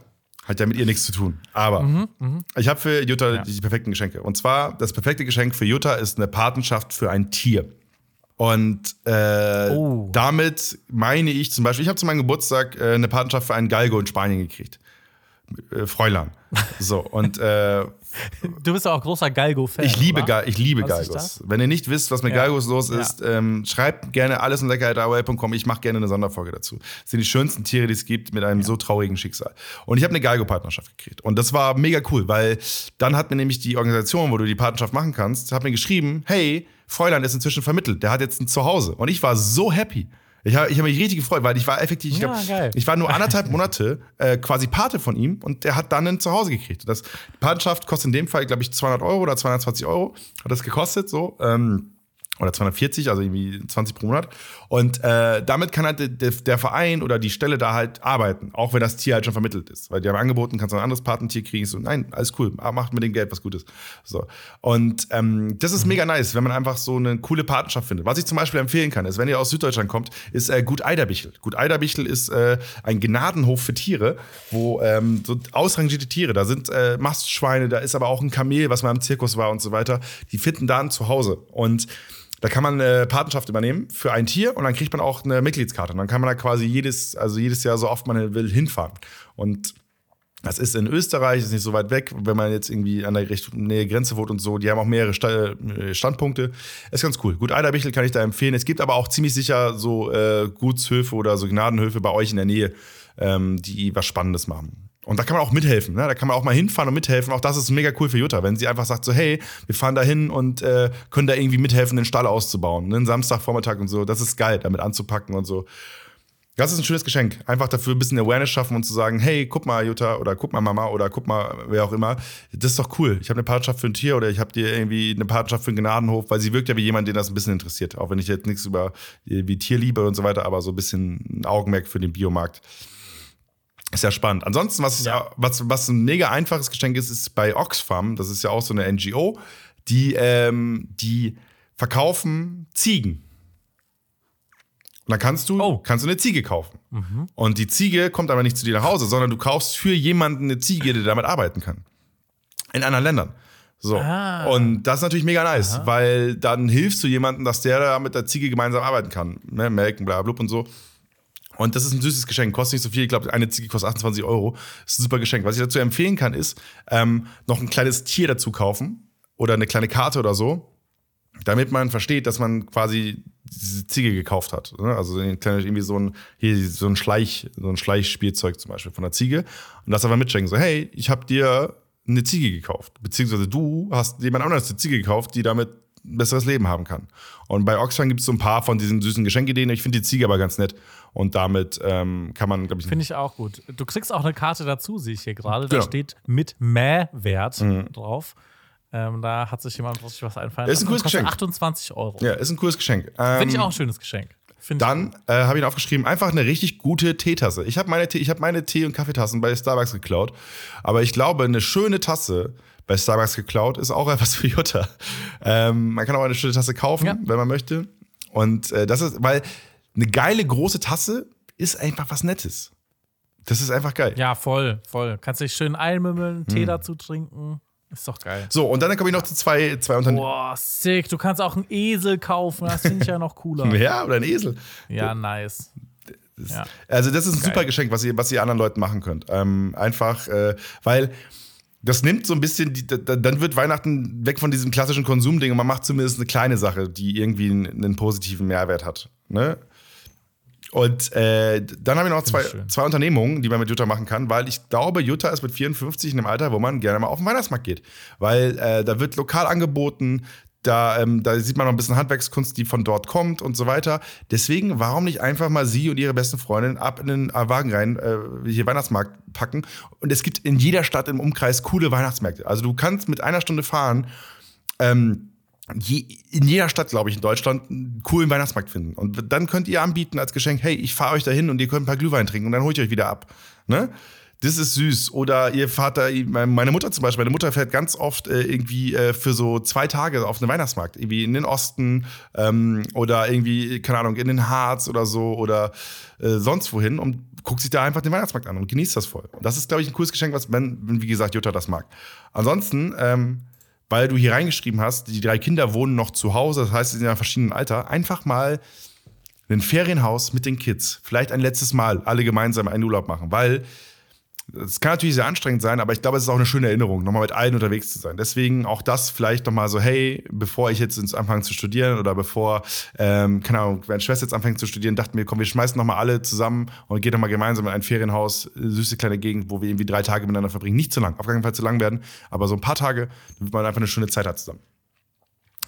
Hat ja mit ihr nichts zu tun. Aber ich habe für Jutta die perfekten Geschenke. Und zwar, das perfekte Geschenk für Jutta ist eine Patenschaft für ein Tier. Und äh, Oh. damit meine ich zum Beispiel, ich habe zu meinem Geburtstag äh, eine Patenschaft für einen Galgo in Spanien gekriegt. Äh, Fräulein. So, und äh, Du bist ja auch großer Galgo-Fan. ich liebe? Ga ich liebe Galgos. Wenn ihr nicht wisst, was mit Ja. Galgos los Ja. ist, ähm, schreibt gerne alles und lecker.com. Ich mache gerne eine Sonderfolge dazu. Das sind die schönsten Tiere, die es gibt, mit einem so traurigen Schicksal. Und ich habe eine Galgo-Partnerschaft gekriegt. Und das war mega cool, weil dann hat mir nämlich die Organisation, wo du die Partnerschaft machen kannst, hat mir geschrieben, hey, Fräulein ist inzwischen vermittelt. Der hat jetzt ein Zuhause. Und ich war so happy. Ich habe ich hab mich richtig gefreut, weil ich war effektiv, ich, Ja, glaub, ich war nur anderthalb Monate äh, quasi Pate von ihm und der hat dann ein Zuhause gekriegt. Das, die Patenschaft kostet in dem Fall, glaube ich, 200 Euro oder 220 Euro hat das gekostet, so. Ähm, oder 240, also irgendwie 20 pro Monat. Und äh, damit kann halt der, der Verein oder die Stelle da halt arbeiten, auch wenn das Tier halt schon vermittelt ist. Weil die haben angeboten, kannst du ein anderes Patentier kriegen. So, nein, alles cool, macht mit dem Geld was Gutes. So. Und ähm, das ist mega nice, wenn man einfach so eine coole Patenschaft findet. Was ich zum Beispiel empfehlen kann, ist, wenn ihr aus Süddeutschland kommt, ist äh, Gut Eiderbichel. Gut Eiderbichel ist äh, ein Gnadenhof für Tiere, wo ähm, so ausrangierte Tiere, da sind äh, Mastschweine, da ist aber auch ein Kamel, was mal im Zirkus war und so weiter. Die finden da ein Zuhause. Und da kann man eine Patenschaft übernehmen für ein Tier und dann kriegt man auch eine Mitgliedskarte. Und dann kann man da quasi jedes, also jedes Jahr so oft man will hinfahren. Und das ist in Österreich, ist nicht so weit weg, wenn man jetzt irgendwie an der Richtung Nähe Grenze wohnt und so. Die haben auch mehrere äh, Standpunkte. Ist ganz cool. Gut, Eiderbichel kann ich da empfehlen. Es gibt aber auch ziemlich sicher so äh, Gutshöfe oder so Gnadenhöfe bei euch in der Nähe, ähm, die was Spannendes machen. Und da kann man auch mithelfen. Ne? Da kann man auch mal hinfahren und mithelfen. Auch das ist mega cool für Jutta, wenn sie einfach sagt so, hey, wir fahren da hin und äh, können da irgendwie mithelfen, den Stall auszubauen. Ne? Samstagvormittag und so. Das ist geil, damit anzupacken und so. Das ist ein schönes Geschenk. Einfach dafür ein bisschen Awareness schaffen und zu sagen, hey, guck mal, Jutta, oder guck mal, Mama, oder guck mal, wer auch immer. Das ist doch cool. Ich habe eine Partnerschaft für ein Tier oder ich habe dir irgendwie eine Partnerschaft für einen Gnadenhof, weil sie wirkt ja wie jemand, den das ein bisschen interessiert. Auch wenn ich jetzt nichts über äh, wie Tierliebe und so weiter, aber so ein bisschen ein Augenmerk für den Biomarkt. Ist ja spannend. Ansonsten, was, Ja. was, was ein mega einfaches Geschenk ist, ist bei Oxfam, das ist ja auch so eine NGO, die, ähm, die verkaufen Ziegen. Und dann kannst du, Oh. kannst du eine Ziege kaufen. Und die Ziege kommt aber nicht zu dir nach Hause, sondern du kaufst für jemanden eine Ziege, der damit arbeiten kann. In anderen Ländern. So. Ah. Und das ist natürlich mega nice, weil dann hilfst du jemandem, dass der da mit der Ziege gemeinsam arbeiten kann. Ne? Melken, bla, blub und so. Und das ist ein süßes Geschenk, kostet nicht so viel. Ich glaube, eine Ziege kostet 28 Euro. Das ist ein super Geschenk. Was ich dazu empfehlen kann, ist, ähm, noch ein kleines Tier dazu kaufen oder eine kleine Karte oder so. damit man versteht, dass man quasi diese Ziege gekauft hat. ne? Also irgendwie so ein, hier so ein Schleich, so ein Schleichspielzeug zum Beispiel von der Ziege. Und das aber mitschenken. So, hey, ich habe dir eine Ziege gekauft. Beziehungsweise du hast jemand anderes eine Ziege gekauft, die damit besseres Leben haben kann. Und bei Oxfam gibt es so ein paar von diesen süßen Geschenkideen. Ich finde die Ziege aber ganz nett. Und damit ähm, kann man, glaube ich, Finde ich auch gut. Du kriegst auch eine Karte dazu, sehe ich hier gerade. Da steht mit Mehrwert drauf. Ähm, da hat sich jemand sich was einfallen Ist ein lassen. cooles Geschenk. 28 Euro. ja, ist ein cooles Geschenk. Ähm, Finde ich auch ein schönes Geschenk. Find Dann äh, habe ich ihn aufgeschrieben, einfach eine richtig gute Teetasse. Ich habe meine, Tee, ich hab meine Tee- und Kaffeetassen bei Starbucks geklaut. Aber ich glaube, eine schöne Tasse bei Starbucks geklaut ist auch etwas für Jutta. Ähm, man kann auch eine schöne Tasse kaufen, Ja. wenn man möchte. Und äh, das ist, weil eine geile große Tasse ist einfach was Nettes. Das ist einfach geil. Ja, voll, voll. Kannst dich schön einmümmeln, Tee Hm. dazu trinken. Ist doch geil. So, und dann komme ich noch zu zwei, zwei Unternehmen. Boah, sick. Du kannst auch einen Esel kaufen. Das finde ich ja noch cooler. Ja, oder ein Esel. Ja, nice. Ja. Also, das ist ein Geil. super Geschenk, was ihr, was ihr anderen Leuten machen könnt. Ähm, einfach, äh, weil das nimmt so ein bisschen, die, da, dann wird Weihnachten weg von diesem klassischen Konsumding und man macht zumindest eine kleine Sache, die irgendwie einen, einen positiven Mehrwert hat. Ne? Und äh, dann habe ich noch zwei, zwei Unternehmungen, die man mit Jutta machen kann, weil ich glaube, Jutta ist mit 54 in einem Alter, wo man gerne mal auf den Weihnachtsmarkt geht. Weil äh, da wird lokal angeboten, da, ähm, da sieht man noch ein bisschen Handwerkskunst, die von dort kommt und so weiter. Deswegen, warum nicht einfach mal sie und ihre besten Freundin ab in den äh, Wagen rein, äh, hier Weihnachtsmarkt packen? Und es gibt in jeder Stadt im Umkreis coole Weihnachtsmärkte. Also du kannst mit einer Stunde fahren, ähm, je, in jeder Stadt, glaube ich, in Deutschland einen coolen Weihnachtsmarkt finden. Und dann könnt ihr anbieten als Geschenk, hey, ich fahre euch dahin und ihr könnt ein paar Glühwein trinken und dann hole ich euch wieder ab. Ne? Das ist süß. Oder ihr da, meine Mutter zum Beispiel, meine Mutter fährt ganz oft äh, irgendwie äh, für so zwei Tage auf einen Weihnachtsmarkt. Irgendwie in den Osten ähm, oder irgendwie, keine Ahnung, in den Harz oder so oder äh, sonst wohin und guckt sich da einfach den Weihnachtsmarkt an und genießt das voll. Das ist, glaube ich, ein cooles Geschenk, was, wenn, wie gesagt, Jutta das mag. Ansonsten, ähm, weil du hier reingeschrieben hast, die drei Kinder wohnen noch zu Hause, das heißt, sie sind in einem verschiedenen Alter, einfach mal ein Ferienhaus mit den Kids, vielleicht ein letztes Mal alle gemeinsam einen Urlaub machen, weil es kann natürlich sehr anstrengend sein, aber ich glaube, es ist auch eine schöne Erinnerung, nochmal mit allen unterwegs zu sein. Deswegen auch das vielleicht nochmal so, hey, bevor ich jetzt anfange zu studieren oder bevor, ähm, keine Ahnung, meine Schwester jetzt anfängt zu studieren, dachten wir, komm, wir schmeißen nochmal alle zusammen und gehen nochmal gemeinsam in ein Ferienhaus, süße kleine Gegend, wo wir irgendwie drei Tage miteinander verbringen. Nicht zu lang, auf keinen Fall zu lang werden, aber so ein paar Tage, damit man einfach eine schöne Zeit hat zusammen.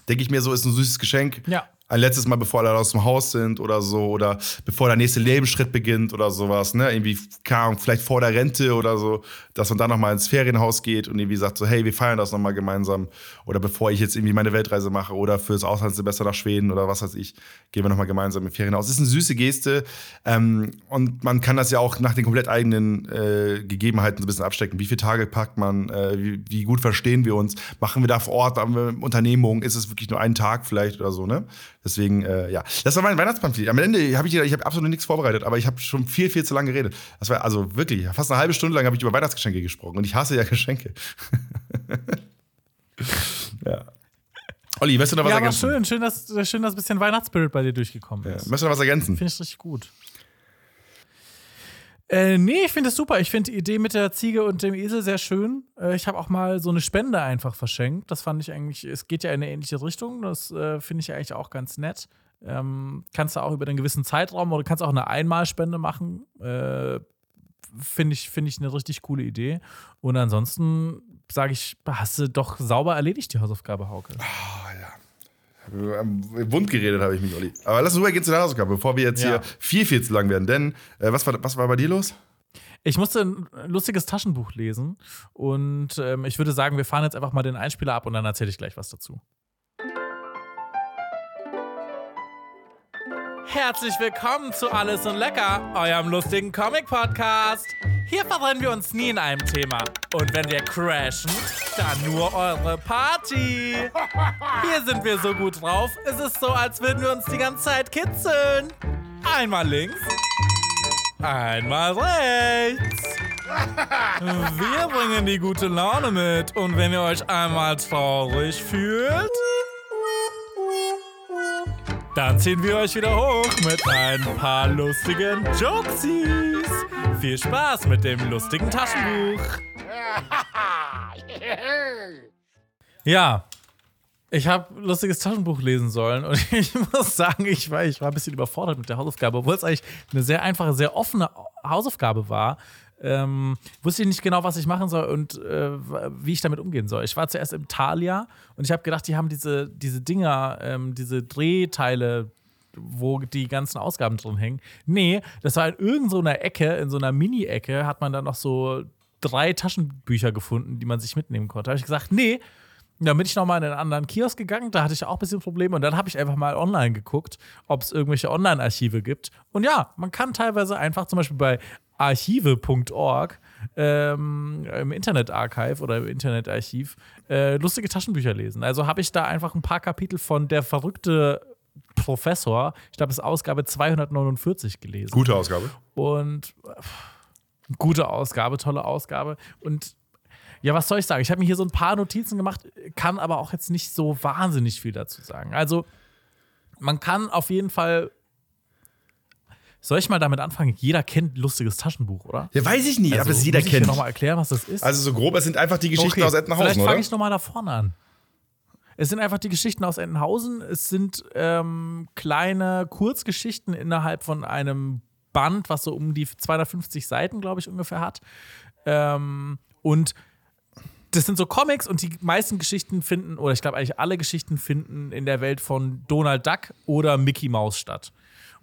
Denke ich mir, so ist ein süßes Geschenk. Ja. Ein letztes Mal, bevor alle aus dem Haus sind oder so, oder bevor der nächste Lebensschritt beginnt oder sowas, ne? Irgendwie, Ahnung, vielleicht vor der Rente oder so, dass man dann nochmal ins Ferienhaus geht und irgendwie sagt so, hey, wir feiern das nochmal gemeinsam. Oder bevor ich jetzt irgendwie meine Weltreise mache oder fürs Auslandssemester nach Schweden oder was weiß ich, gehen wir nochmal gemeinsam im Ferienhaus. Das ist eine süße Geste ähm, und man kann das ja auch nach den komplett eigenen äh, Gegebenheiten so ein bisschen abstecken. Wie viele Tage packt man, äh, wie, wie gut verstehen wir uns, machen wir da vor Ort, haben wir Unternehmungen, ist es wirklich nur ein Tag vielleicht oder so, ne? Deswegen, äh, ja. Das war mein Weihnachtspamphlet. Am Ende habe ich, ich hab absolut nichts vorbereitet, aber ich habe schon viel, viel zu lange geredet. Das war also wirklich, fast eine halbe Stunde lang habe ich über Weihnachtsgeschenke gesprochen und ich hasse ja Geschenke. ja. Olli, möchtest du noch was Ja, ergänzen? schön, schön, dass, schön, dass ein bisschen Weihnachtsspirit bei dir durchgekommen Ja. ist. Möchtest du noch was ergänzen? Finde ich richtig gut. Äh, nee, ich finde es super. Ich finde die Idee mit der Ziege und dem Esel sehr schön. Äh, ich habe auch mal so eine Spende einfach verschenkt. Das fand ich eigentlich, es geht ja in eine ähnliche Richtung. Das äh, finde ich eigentlich auch ganz nett. Ähm, kannst du auch über einen gewissen Zeitraum oder kannst auch eine Einmalspende machen. Äh, finde ich, finde ich eine richtig coole Idee. Und ansonsten sage ich, hast du doch sauber erledigt, die Hausaufgabe, Hauke. Ähm, Wund geredet habe ich mich, Olli. Aber lass uns rübergehen zu der Hausaufgabe, bevor wir jetzt Ja. hier viel, viel zu lang werden. Denn, äh, was, war, was war bei dir los? Ich musste ein lustiges Taschenbuch lesen und ähm, ich würde sagen, wir fahren jetzt einfach mal den Einspieler ab und dann erzähle ich gleich was dazu. Herzlich willkommen zu Alles und Lecker, eurem lustigen Comic-Podcast. Hier verrennen wir uns nie in einem Thema. Und wenn wir crashen, dann nur eure Party. Hier sind wir so gut drauf, es ist so, als würden wir uns die ganze Zeit kitzeln. Einmal links, einmal rechts. Wir bringen die gute Laune mit und wenn ihr euch einmal traurig fühlt, dann ziehen wir euch wieder hoch mit ein paar lustigen Jokesies. Viel Spaß mit dem lustigen Taschenbuch. Ja, Ich habe lustiges Taschenbuch lesen sollen und ich muss sagen, ich war, ich war ein bisschen überfordert mit der Hausaufgabe, obwohl es eigentlich eine sehr einfache, sehr offene Hausaufgabe war. Ähm, wusste ich nicht genau, was ich machen soll und äh, wie ich damit umgehen soll. Ich war zuerst im Thalia und ich habe gedacht, die haben diese, diese Dinger, ähm, diese Drehteile, wo die ganzen Ausgaben drin hängen. Nee, das war in irgendeiner so Ecke, in so einer Mini-Ecke, hat man dann noch so drei Taschenbücher gefunden, die man sich mitnehmen konnte. Da habe ich gesagt, nee, dann bin ich nochmal in einen anderen Kiosk gegangen, da hatte ich auch ein bisschen Probleme und dann habe ich einfach mal online geguckt, ob es irgendwelche Online-Archive gibt. Und ja, man kann teilweise einfach zum Beispiel bei archive.org ähm, im Internetarchive oder im Internetarchiv äh, lustige Taschenbücher lesen. Also habe ich da einfach ein paar Kapitel von Der verrückte Professor, ich glaube, es ist Ausgabe 249 gelesen. Gute Ausgabe. Und äh, gute Ausgabe, tolle Ausgabe. Und ja, was soll ich sagen? Ich habe mir hier so ein paar Notizen gemacht, kann aber auch jetzt nicht so wahnsinnig viel dazu sagen. Also, man kann auf jeden Fall. Soll ich mal damit anfangen? Jeder kennt lustiges Taschenbuch, oder? Ja, weiß ich nicht, Also, aber das jeder muss ich kennt. dir nochmal erklären, was das ist? Also so grob, es sind einfach die Geschichten aus Entenhausen, Vielleicht fange ich nochmal da vorne an. Es sind einfach die Geschichten aus Entenhausen. Es sind ähm, kleine Kurzgeschichten innerhalb von einem Band, was so um die 250 Seiten, glaube ich, ungefähr hat. Ähm, und das sind so Comics und die meisten Geschichten finden, oder ich glaube eigentlich alle Geschichten finden in der Welt von Donald Duck oder Mickey Mouse statt.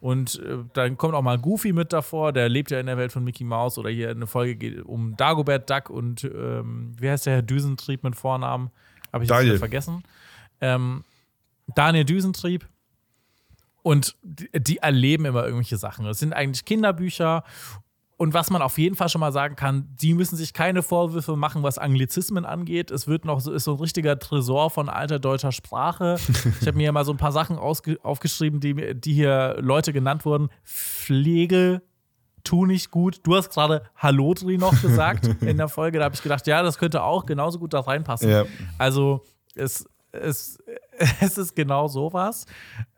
Und äh, dann kommt auch mal Goofy mit davor, der lebt ja in der Welt von Mickey Mouse. Oder hier eine Folge geht um Dagobert Duck und ähm, wie heißt der Herr Düsentrieb mit Vornamen? Habe ich jetzt vergessen. Ähm, Daniel Düsentrieb. Und die, die erleben immer irgendwelche Sachen. Es sind eigentlich Kinderbücher. Und was man auf jeden Fall schon mal sagen kann, die müssen sich keine Vorwürfe machen, was Anglizismen angeht. Es wird noch so, ist so ein richtiger Tresor von alter deutscher Sprache. Ich habe mir ja mal so ein paar Sachen aufgeschrieben, die, die hier Leute genannt wurden. Pflege, tu nicht gut. Du hast gerade Hallotri noch gesagt in der Folge. Da habe ich gedacht, ja, das könnte auch genauso gut da reinpassen. Ja. Also es, es, es ist genau sowas.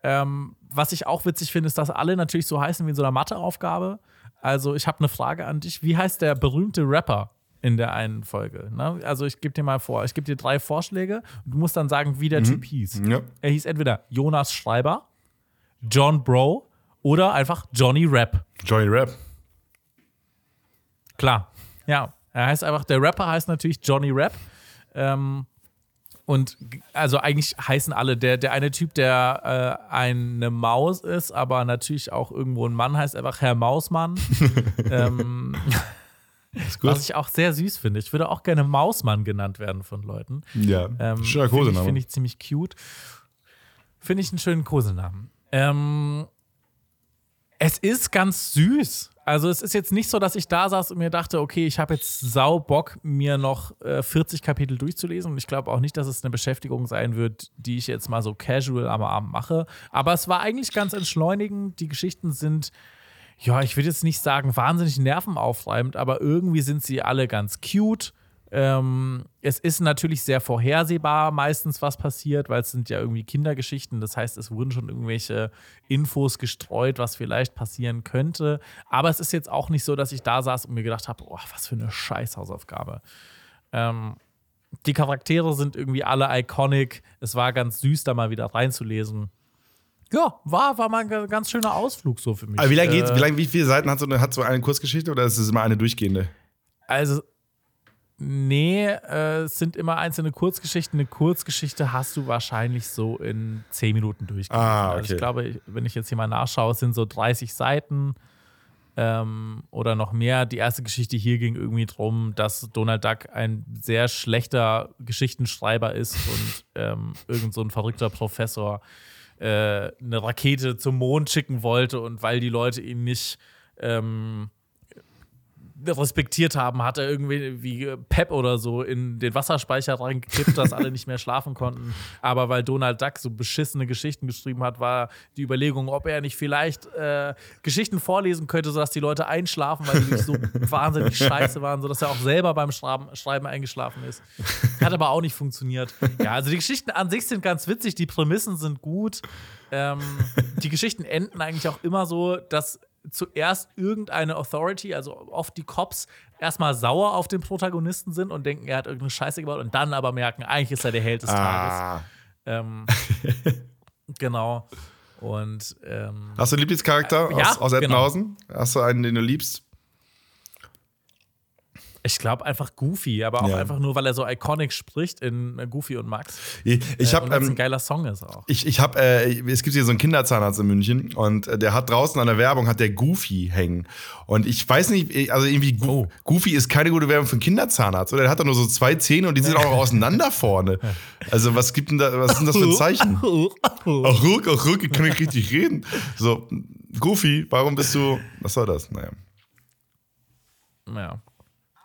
Ähm, was ich auch witzig finde, ist, dass alle natürlich so heißen wie in so einer Matheaufgabe. Also ich habe eine Frage an dich. Wie heißt der berühmte Rapper in der einen Folge? Ne? Also ich gebe dir mal vor, ich gebe dir drei Vorschläge und du musst dann sagen, wie der Typ hieß. Ja. Er hieß entweder Jonas Schreiber, John Bro oder einfach Johnny Rap. Johnny Rap. Klar, ja. Er heißt einfach, der Rapper heißt natürlich Johnny Rap. Ähm, und also eigentlich heißen alle, der, der eine Typ, der äh, eine Maus ist, aber natürlich auch irgendwo ein Mann heißt einfach Herr Mausmann. ähm, was ich auch sehr süß finde. Ich würde auch gerne Mausmann genannt werden von Leuten. ja. Ähm, Schöner Finde ich, find ich ziemlich cute. Finde ich einen schönen Kosenamen. Ähm, es ist ganz süß. Also es ist jetzt nicht so, dass ich da saß und mir dachte, okay, ich habe jetzt sau Bock, mir noch äh, 40 Kapitel durchzulesen. Und ich glaube auch nicht, dass es eine Beschäftigung sein wird, die ich jetzt mal so casual am Abend mache. Aber es war eigentlich ganz entschleunigend. Die Geschichten sind, ja, ich würde jetzt nicht sagen wahnsinnig nervenaufreibend, aber irgendwie sind sie alle ganz cute. Ähm, es ist natürlich sehr vorhersehbar meistens, was passiert, weil es sind ja irgendwie Kindergeschichten. Das heißt, es wurden schon irgendwelche Infos gestreut, was vielleicht passieren könnte. Aber es ist jetzt auch nicht so, dass ich da saß und mir gedacht habe, oh, was für eine Scheißhausaufgabe. Ähm, die Charaktere sind irgendwie alle iconic. Es war ganz süß, da mal wieder reinzulesen. Ja, war, war mal ein ga- ganz schöner Ausflug so für mich. Aber wie lange geht's? Äh, Wie, lang, wie viele Seiten hat so, eine, hat so eine Kurzgeschichte oder ist es immer eine durchgehende? Also, nee, äh, es sind immer einzelne Kurzgeschichten. Eine Kurzgeschichte hast du wahrscheinlich so in 10 Minuten durchgelesen. Ah, Also okay. ich glaube, wenn ich jetzt hier mal nachschaue, es sind so 30 Seiten ähm, oder noch mehr. Die erste Geschichte hier ging irgendwie drum, dass Donald Duck ein sehr schlechter Geschichtenschreiber ist und ähm, irgend so ein verrückter Professor äh, eine Rakete zum Mond schicken wollte und weil die Leute ihn nicht ähm, respektiert haben, hat er irgendwie wie Pep oder so in den Wasserspeicher reingekippt, dass alle nicht mehr schlafen konnten. Aber weil Donald Duck so beschissene Geschichten geschrieben hat, war die Überlegung, ob er nicht vielleicht äh, Geschichten vorlesen könnte, sodass die Leute einschlafen, weil die so wahnsinnig scheiße waren, sodass er auch selber beim Schreiben, Schreiben eingeschlafen ist. Hat aber auch nicht funktioniert. Ja, also die Geschichten an sich sind ganz witzig, die Prämissen sind gut. Ähm, die Geschichten enden eigentlich auch immer so, dass zuerst irgendeine Authority, also oft die Cops, erstmal sauer auf den Protagonisten sind und denken, er hat irgendeine Scheiße gebaut und dann aber merken, eigentlich ist er der Held des Tages. Ah. Ähm, genau. Und ähm, Hast du einen Lieblingscharakter Äh, ja, aus, aus genau. Ettenhausen? Hast du einen, den du liebst? Ich glaube einfach Goofy, aber auch Ja. einfach nur, weil er so iconic spricht in äh, Goofy und Max. Ich, ich Äh, und ähm, ein geiler Song ist auch. Ich, ich habe, äh, es gibt hier so einen Kinderzahnarzt in München und äh, der hat draußen an der Werbung hat der Goofy hängen. Und ich weiß nicht, also irgendwie Go Oh. Goofy ist keine gute Werbung für einen Kinderzahnarzt. Oder der hat da nur so zwei Zähne und die sind auch auseinander vorne. Also was gibt denn da, was denn das für ein Zeichen? Ach ruck, ach ruck, ich kann nicht richtig reden. So, Goofy, warum bist du, was soll das? Naja. Ja.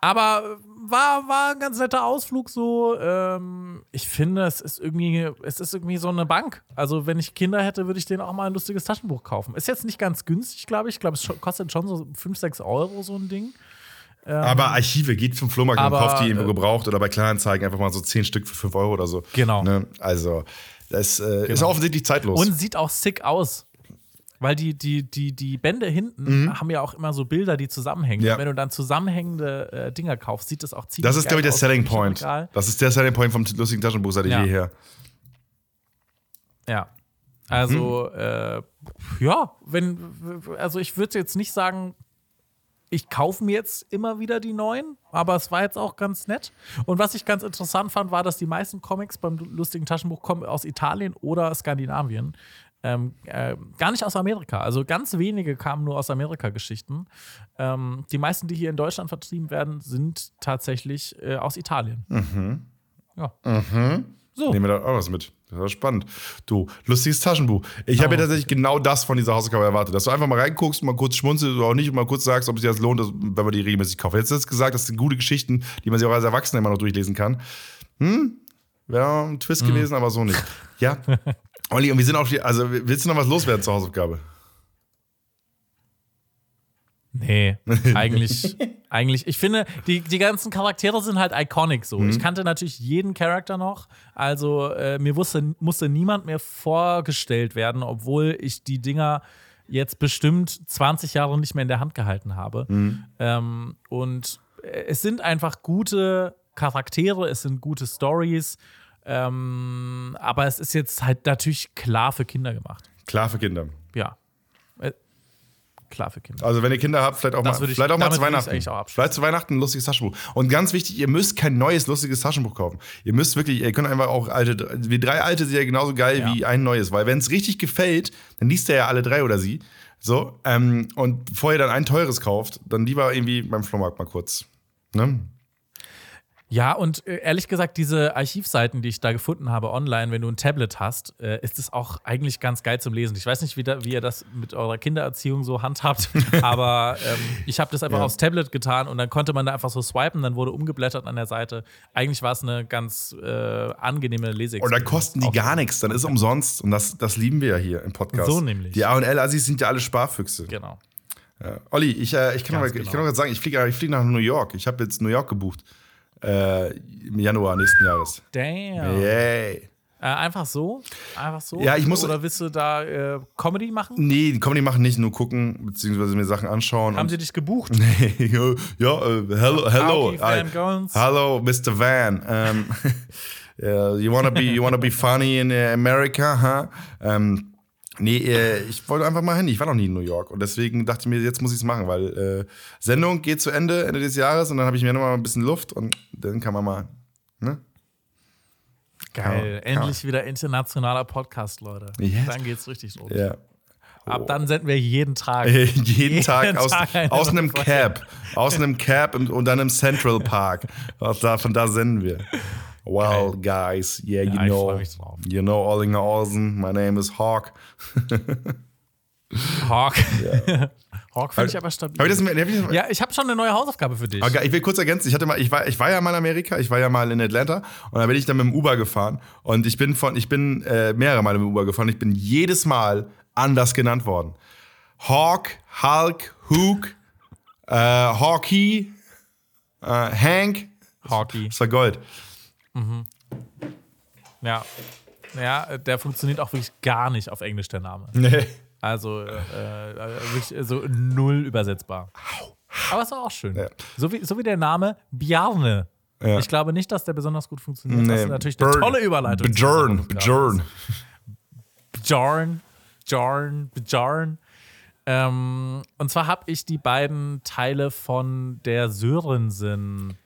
Aber äh, war, war ein ganz netter Ausflug so. Ähm, ich finde, es ist irgendwie, es ist irgendwie so eine Bank. Also, wenn ich Kinder hätte, würde ich denen auch mal ein lustiges Taschenbuch kaufen. Ist jetzt nicht ganz günstig, glaube ich. Ich glaube, es kostet schon so 5, 6 Euro, so ein Ding. Aber Archive, geht zum Flohmarkt und aber, kauft die irgendwo äh, gebraucht oder bei Kleinanzeigen einfach mal so zehn Stück für 5 Euro oder so. Genau. Ne? Also, das äh, ist Genau. offensichtlich zeitlos. Und sieht auch sick aus. Weil die, die, die, die Bände hinten haben ja auch immer so Bilder, die zusammenhängen. Mhm. Ja. Wenn du dann zusammenhängende äh, Dinger kaufst, sieht das auch ziemlich Das ist, glaube ich, der aus. Selling Point. Das ist der Selling Point vom lustigen Taschenbuch seit Ja. jeher. Ja. Also, Mhm. äh, ja, wenn, also ich würde jetzt nicht sagen, ich kaufe mir jetzt immer wieder die neuen, aber es war jetzt auch ganz nett. Und was ich ganz interessant fand, war, dass die meisten Comics beim lustigen Taschenbuch kommen aus Italien oder Skandinavien. Ähm, äh, gar nicht aus Amerika. Also ganz wenige kamen nur aus Amerika-Geschichten. Ähm, die meisten, die hier in Deutschland vertrieben werden, sind tatsächlich äh, aus Italien. Ja. So. Nehmen wir da auch was mit. Das war spannend. Du, lustiges Taschenbuch. Ich habe ja tatsächlich genau das von dieser Hausaufgabe erwartet, dass du einfach mal reinguckst, mal kurz schmunzelst oder auch nicht und mal kurz sagst, ob es dir das lohnt, wenn man die regelmäßig kauft. Jetzt hast du gesagt, das sind gute Geschichten, die man sich auch als Erwachsener immer noch durchlesen kann. Hm? Wäre ein Twist gewesen, aber so nicht. Ja. Olli, und wir sind auch also willst du noch was loswerden zur Hausaufgabe? Nee, eigentlich, eigentlich. Ich finde, die, die ganzen Charaktere sind halt iconic so. Mhm. Ich kannte natürlich jeden Charakter noch. Also äh, mir wusste, musste niemand mehr vorgestellt werden, obwohl ich die Dinger jetzt bestimmt 20 Jahre nicht mehr in der Hand gehalten habe. Mhm. Ähm, und äh, es sind einfach gute Charaktere, es sind gute Stories. Ähm, aber es ist jetzt halt natürlich klar für Kinder gemacht. Klar für Kinder. Ja. Äh, klar für Kinder. Also wenn ihr Kinder habt, vielleicht auch Das mal, ich- vielleicht auch mal zu Weihnachten. auch. Vielleicht zu Weihnachten ein lustiges Taschenbuch. Und ganz wichtig, ihr müsst kein neues lustiges Taschenbuch kaufen. Ihr müsst wirklich, ihr könnt einfach auch alte, wie drei alte sind ja genauso geil Ja. wie ein neues. Weil wenn es richtig gefällt, dann liest er ja alle drei oder sie. So, ähm, und bevor ihr dann ein teures kauft, dann lieber irgendwie beim Flohmarkt mal kurz. Ne? Ja, und äh, ehrlich gesagt, diese Archivseiten, die ich da gefunden habe online, wenn du ein Tablet hast, äh, ist es auch eigentlich ganz geil zum Lesen. Ich weiß nicht, wie, da, wie ihr das mit eurer Kindererziehung so handhabt, aber ähm, ich habe das einfach Ja. aufs Tablet getan und dann konnte man da einfach so swipen, dann wurde umgeblättert an der Seite. Eigentlich war es eine ganz äh, angenehme Und Leseexperience. da kosten die gar nichts, dann ist umsonst. Und das, das lieben wir ja hier im Podcast. So nämlich. Die A&L-Assis sind ja alle Sparfüchse. Genau. Ja. Olli, ich, äh, ich kann noch mal, ich genau. kann noch mal sagen, ich fliege ich flieg nach New York. Ich habe jetzt New York gebucht. Äh, Im Januar nächsten Jahres. Damn. Yay. Äh, einfach so? Einfach so? Ja, ich muss- Oder willst du da äh, Comedy machen? Nee, Comedy machen nicht, nur gucken, beziehungsweise mir Sachen anschauen. Haben sie dich gebucht? ja, äh, hello, hello. Howdy, Van Gons. Hello, Mr. Van. Um, uh, you wanna be, you wanna be funny in uh, America, huh? Ähm, nee, äh, ich wollte einfach mal hin. Ich war noch nie in New York und deswegen dachte ich mir, jetzt muss ich es machen, weil äh, Sendung geht zu Ende, Ende des Jahres und dann habe ich mir noch mal ein bisschen Luft und dann kann man mal, ne? Geil. Kann Endlich wieder internationaler Podcast, Leute. Yes. Dann geht's richtig los. Ja. Ab dann senden wir jeden Tag. Jeden, Tag aus, eine aus einem Cab. Aus einem Cab und dann im Central Park. Da, von da senden wir. Well, guys, yeah, you Ja, know, you know Ollinger Olsen. My name is Hawk. Hawk. Hawk finde ich aber stabil. Hab ich das, hab ich das, ja, ich habe schon eine neue Hausaufgabe für dich. Aber ich will kurz ergänzen, ich hatte mal, ich war, ich war ja mal in Amerika, ich war ja mal in Atlanta und da bin ich dann mit dem Uber gefahren und ich bin von, ich bin äh, mehrere Male mit dem Uber gefahren, ich bin jedes Mal anders genannt worden. Hawk, Hulk, Hook, äh, Hawkey, äh, Hank, Hawky. das war Gold. Ja. Ja, der funktioniert auch wirklich gar nicht auf Englisch, der Name. Nee. Also äh, äh, wirklich so null übersetzbar. Aber es war auch schön. Ja. So, wie, so wie der Name Bjarne. Ja. Ich glaube nicht, dass der besonders gut funktioniert. Das ist natürlich eine Burn. tolle Überleitung. Bjorn, Bjorn. Bjorn, Bjorn, Bjorn. Ähm, und zwar habe ich die beiden Teile von der Sörensen.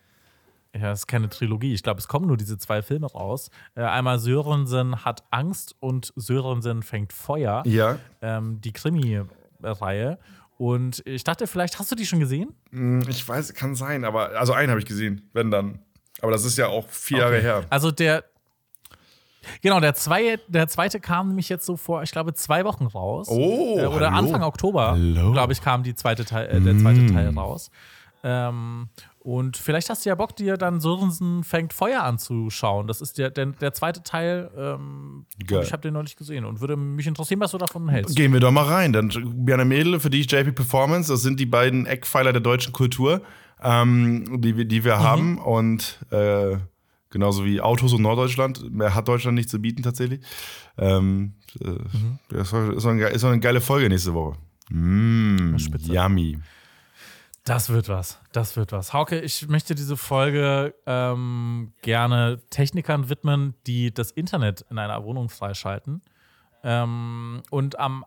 Ja, das ist keine Trilogie. Ich glaube, es kommen nur diese zwei Filme raus. Äh, einmal Sörensen hat Angst und Sörensen fängt Feuer. Ja. Ähm, die Krimi-Reihe. Und ich dachte, vielleicht hast du die schon gesehen? Hm, Ich weiß, kann sein, aber also einen habe ich gesehen, wenn dann. Aber das ist ja auch vier Jahre her. Also der. Genau, der, zwei, der zweite kam nämlich jetzt so vor, ich glaube, zwei Wochen raus. Oh, äh, oder hallo. Anfang Oktober. Mm. glaube ich, kam die zweite Teil, äh, der zweite Teil raus. Ähm, und vielleicht hast du ja Bock, dir dann Sörensen fängt Feuer anzuschauen. Das ist der, der, der zweite Teil. Ähm, ich habe den noch nicht gesehen und würde mich interessieren, was du davon hältst. Gehen wir doch mal rein. Dann Björn Mädel, für dich JP Performance, das sind die beiden Eckpfeiler der deutschen Kultur, ähm, die, wir- die wir haben. Und äh, genauso wie Autos und Norddeutschland, mehr hat Deutschland nicht zu bieten tatsächlich. Ähm, äh, Das war- ist eine ist eine geile Folge nächste Woche. Mm, Spitze. yummy. Das wird was. Das wird was. Hauke, ich möchte diese Folge ähm, gerne Technikern widmen, die das Internet in einer Wohnung freischalten. Ähm, und am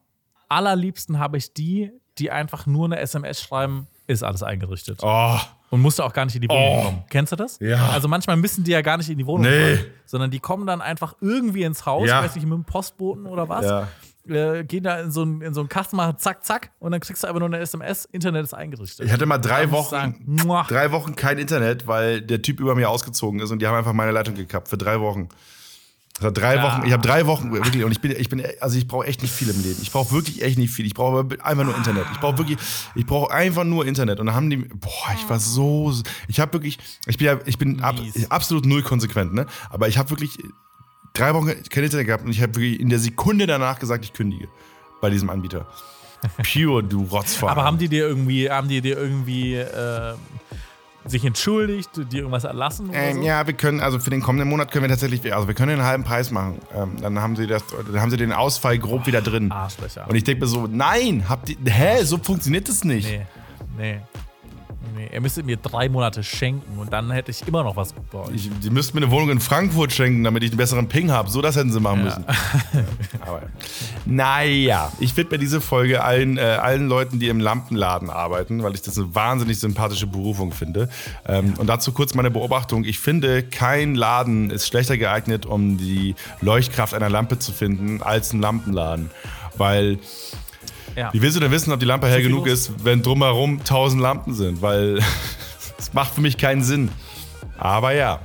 allerliebsten habe ich die, die einfach nur eine SMS schreiben, ist alles eingerichtet. Oh, Und musste auch gar nicht in die Wohnung Oh. kommen. Kennst du das? Ja. Also manchmal müssen die ja gar nicht in die Wohnung Nee. kommen, sondern die kommen dann einfach irgendwie ins Haus, Ja. weiß nicht, mit dem Postboten oder was. Ja. Äh, gehen da in so einen in so einen Kasten, machen zack, zack und dann kriegst du einfach nur eine SMS, Internet ist eingerichtet. ich hatte mal drei Wochen, sagen, drei Wochen kein Internet, weil der Typ über mir ausgezogen ist und die haben einfach meine Leitung gekappt für drei Wochen. Das hat drei Ja. Wochen, ich habe drei Wochen wirklich und ich bin, ich bin, also ich brauche echt nicht viel im Leben. Ich brauche wirklich echt nicht viel. Ich brauche einfach nur Internet. Ich brauche wirklich, ich brauche einfach nur Internet. Und dann haben die, boah, ich war so, ich habe wirklich, ich bin ich bin ab, absolut null konsequent, ne? Aber ich habe wirklich drei Wochen kein Internet gehabt und ich habe wirklich in der Sekunde danach gesagt, ich kündige bei diesem Anbieter. Pure, du Rotzfahrer. Aber haben die dir irgendwie, haben die dir irgendwie äh, sich entschuldigt, dir irgendwas erlassen? Ähm, so? ja, wir können, also für den kommenden Monat können wir tatsächlich, also wir können den halben Preis machen. Ähm, dann haben sie das, dann haben sie den Ausfall grob wieder drin. Arschlöcher. Und ich denke mir so, nein, habt ihr, hä, so funktioniert das nicht. nee, nee. Nee, er müsste mir drei Monate schenken und dann hätte ich immer noch was bei euch. Ich, die müssten mir eine Wohnung in Frankfurt schenken, damit ich einen besseren Ping habe. So, das hätten sie machen müssen. Aber, naja, ich widme diese Folge allen, äh, allen Leuten, die im Lampenladen arbeiten, weil ich das eine wahnsinnig sympathische Berufung finde. Ähm, und dazu kurz meine Beobachtung. Ich finde, kein Laden ist schlechter geeignet, um die Leuchtkraft einer Lampe zu finden, als ein Lampenladen. Weil Ja. wie willst du denn wissen, ob die Lampe hell genug los. ist, wenn drumherum tausend Lampen sind? Weil es macht für mich keinen Sinn. Aber ja,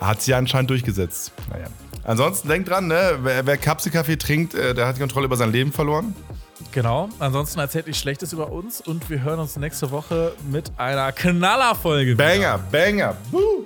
hat sie anscheinend durchgesetzt. Naja. Ansonsten denkt dran, ne, wer, wer Kapselkaffee trinkt, äh, der hat die Kontrolle über sein Leben verloren. Genau. Ansonsten erzählt ich Schlechtes über uns und wir hören uns nächste Woche mit einer Knallerfolge. wieder. Banger, Banger. Woo.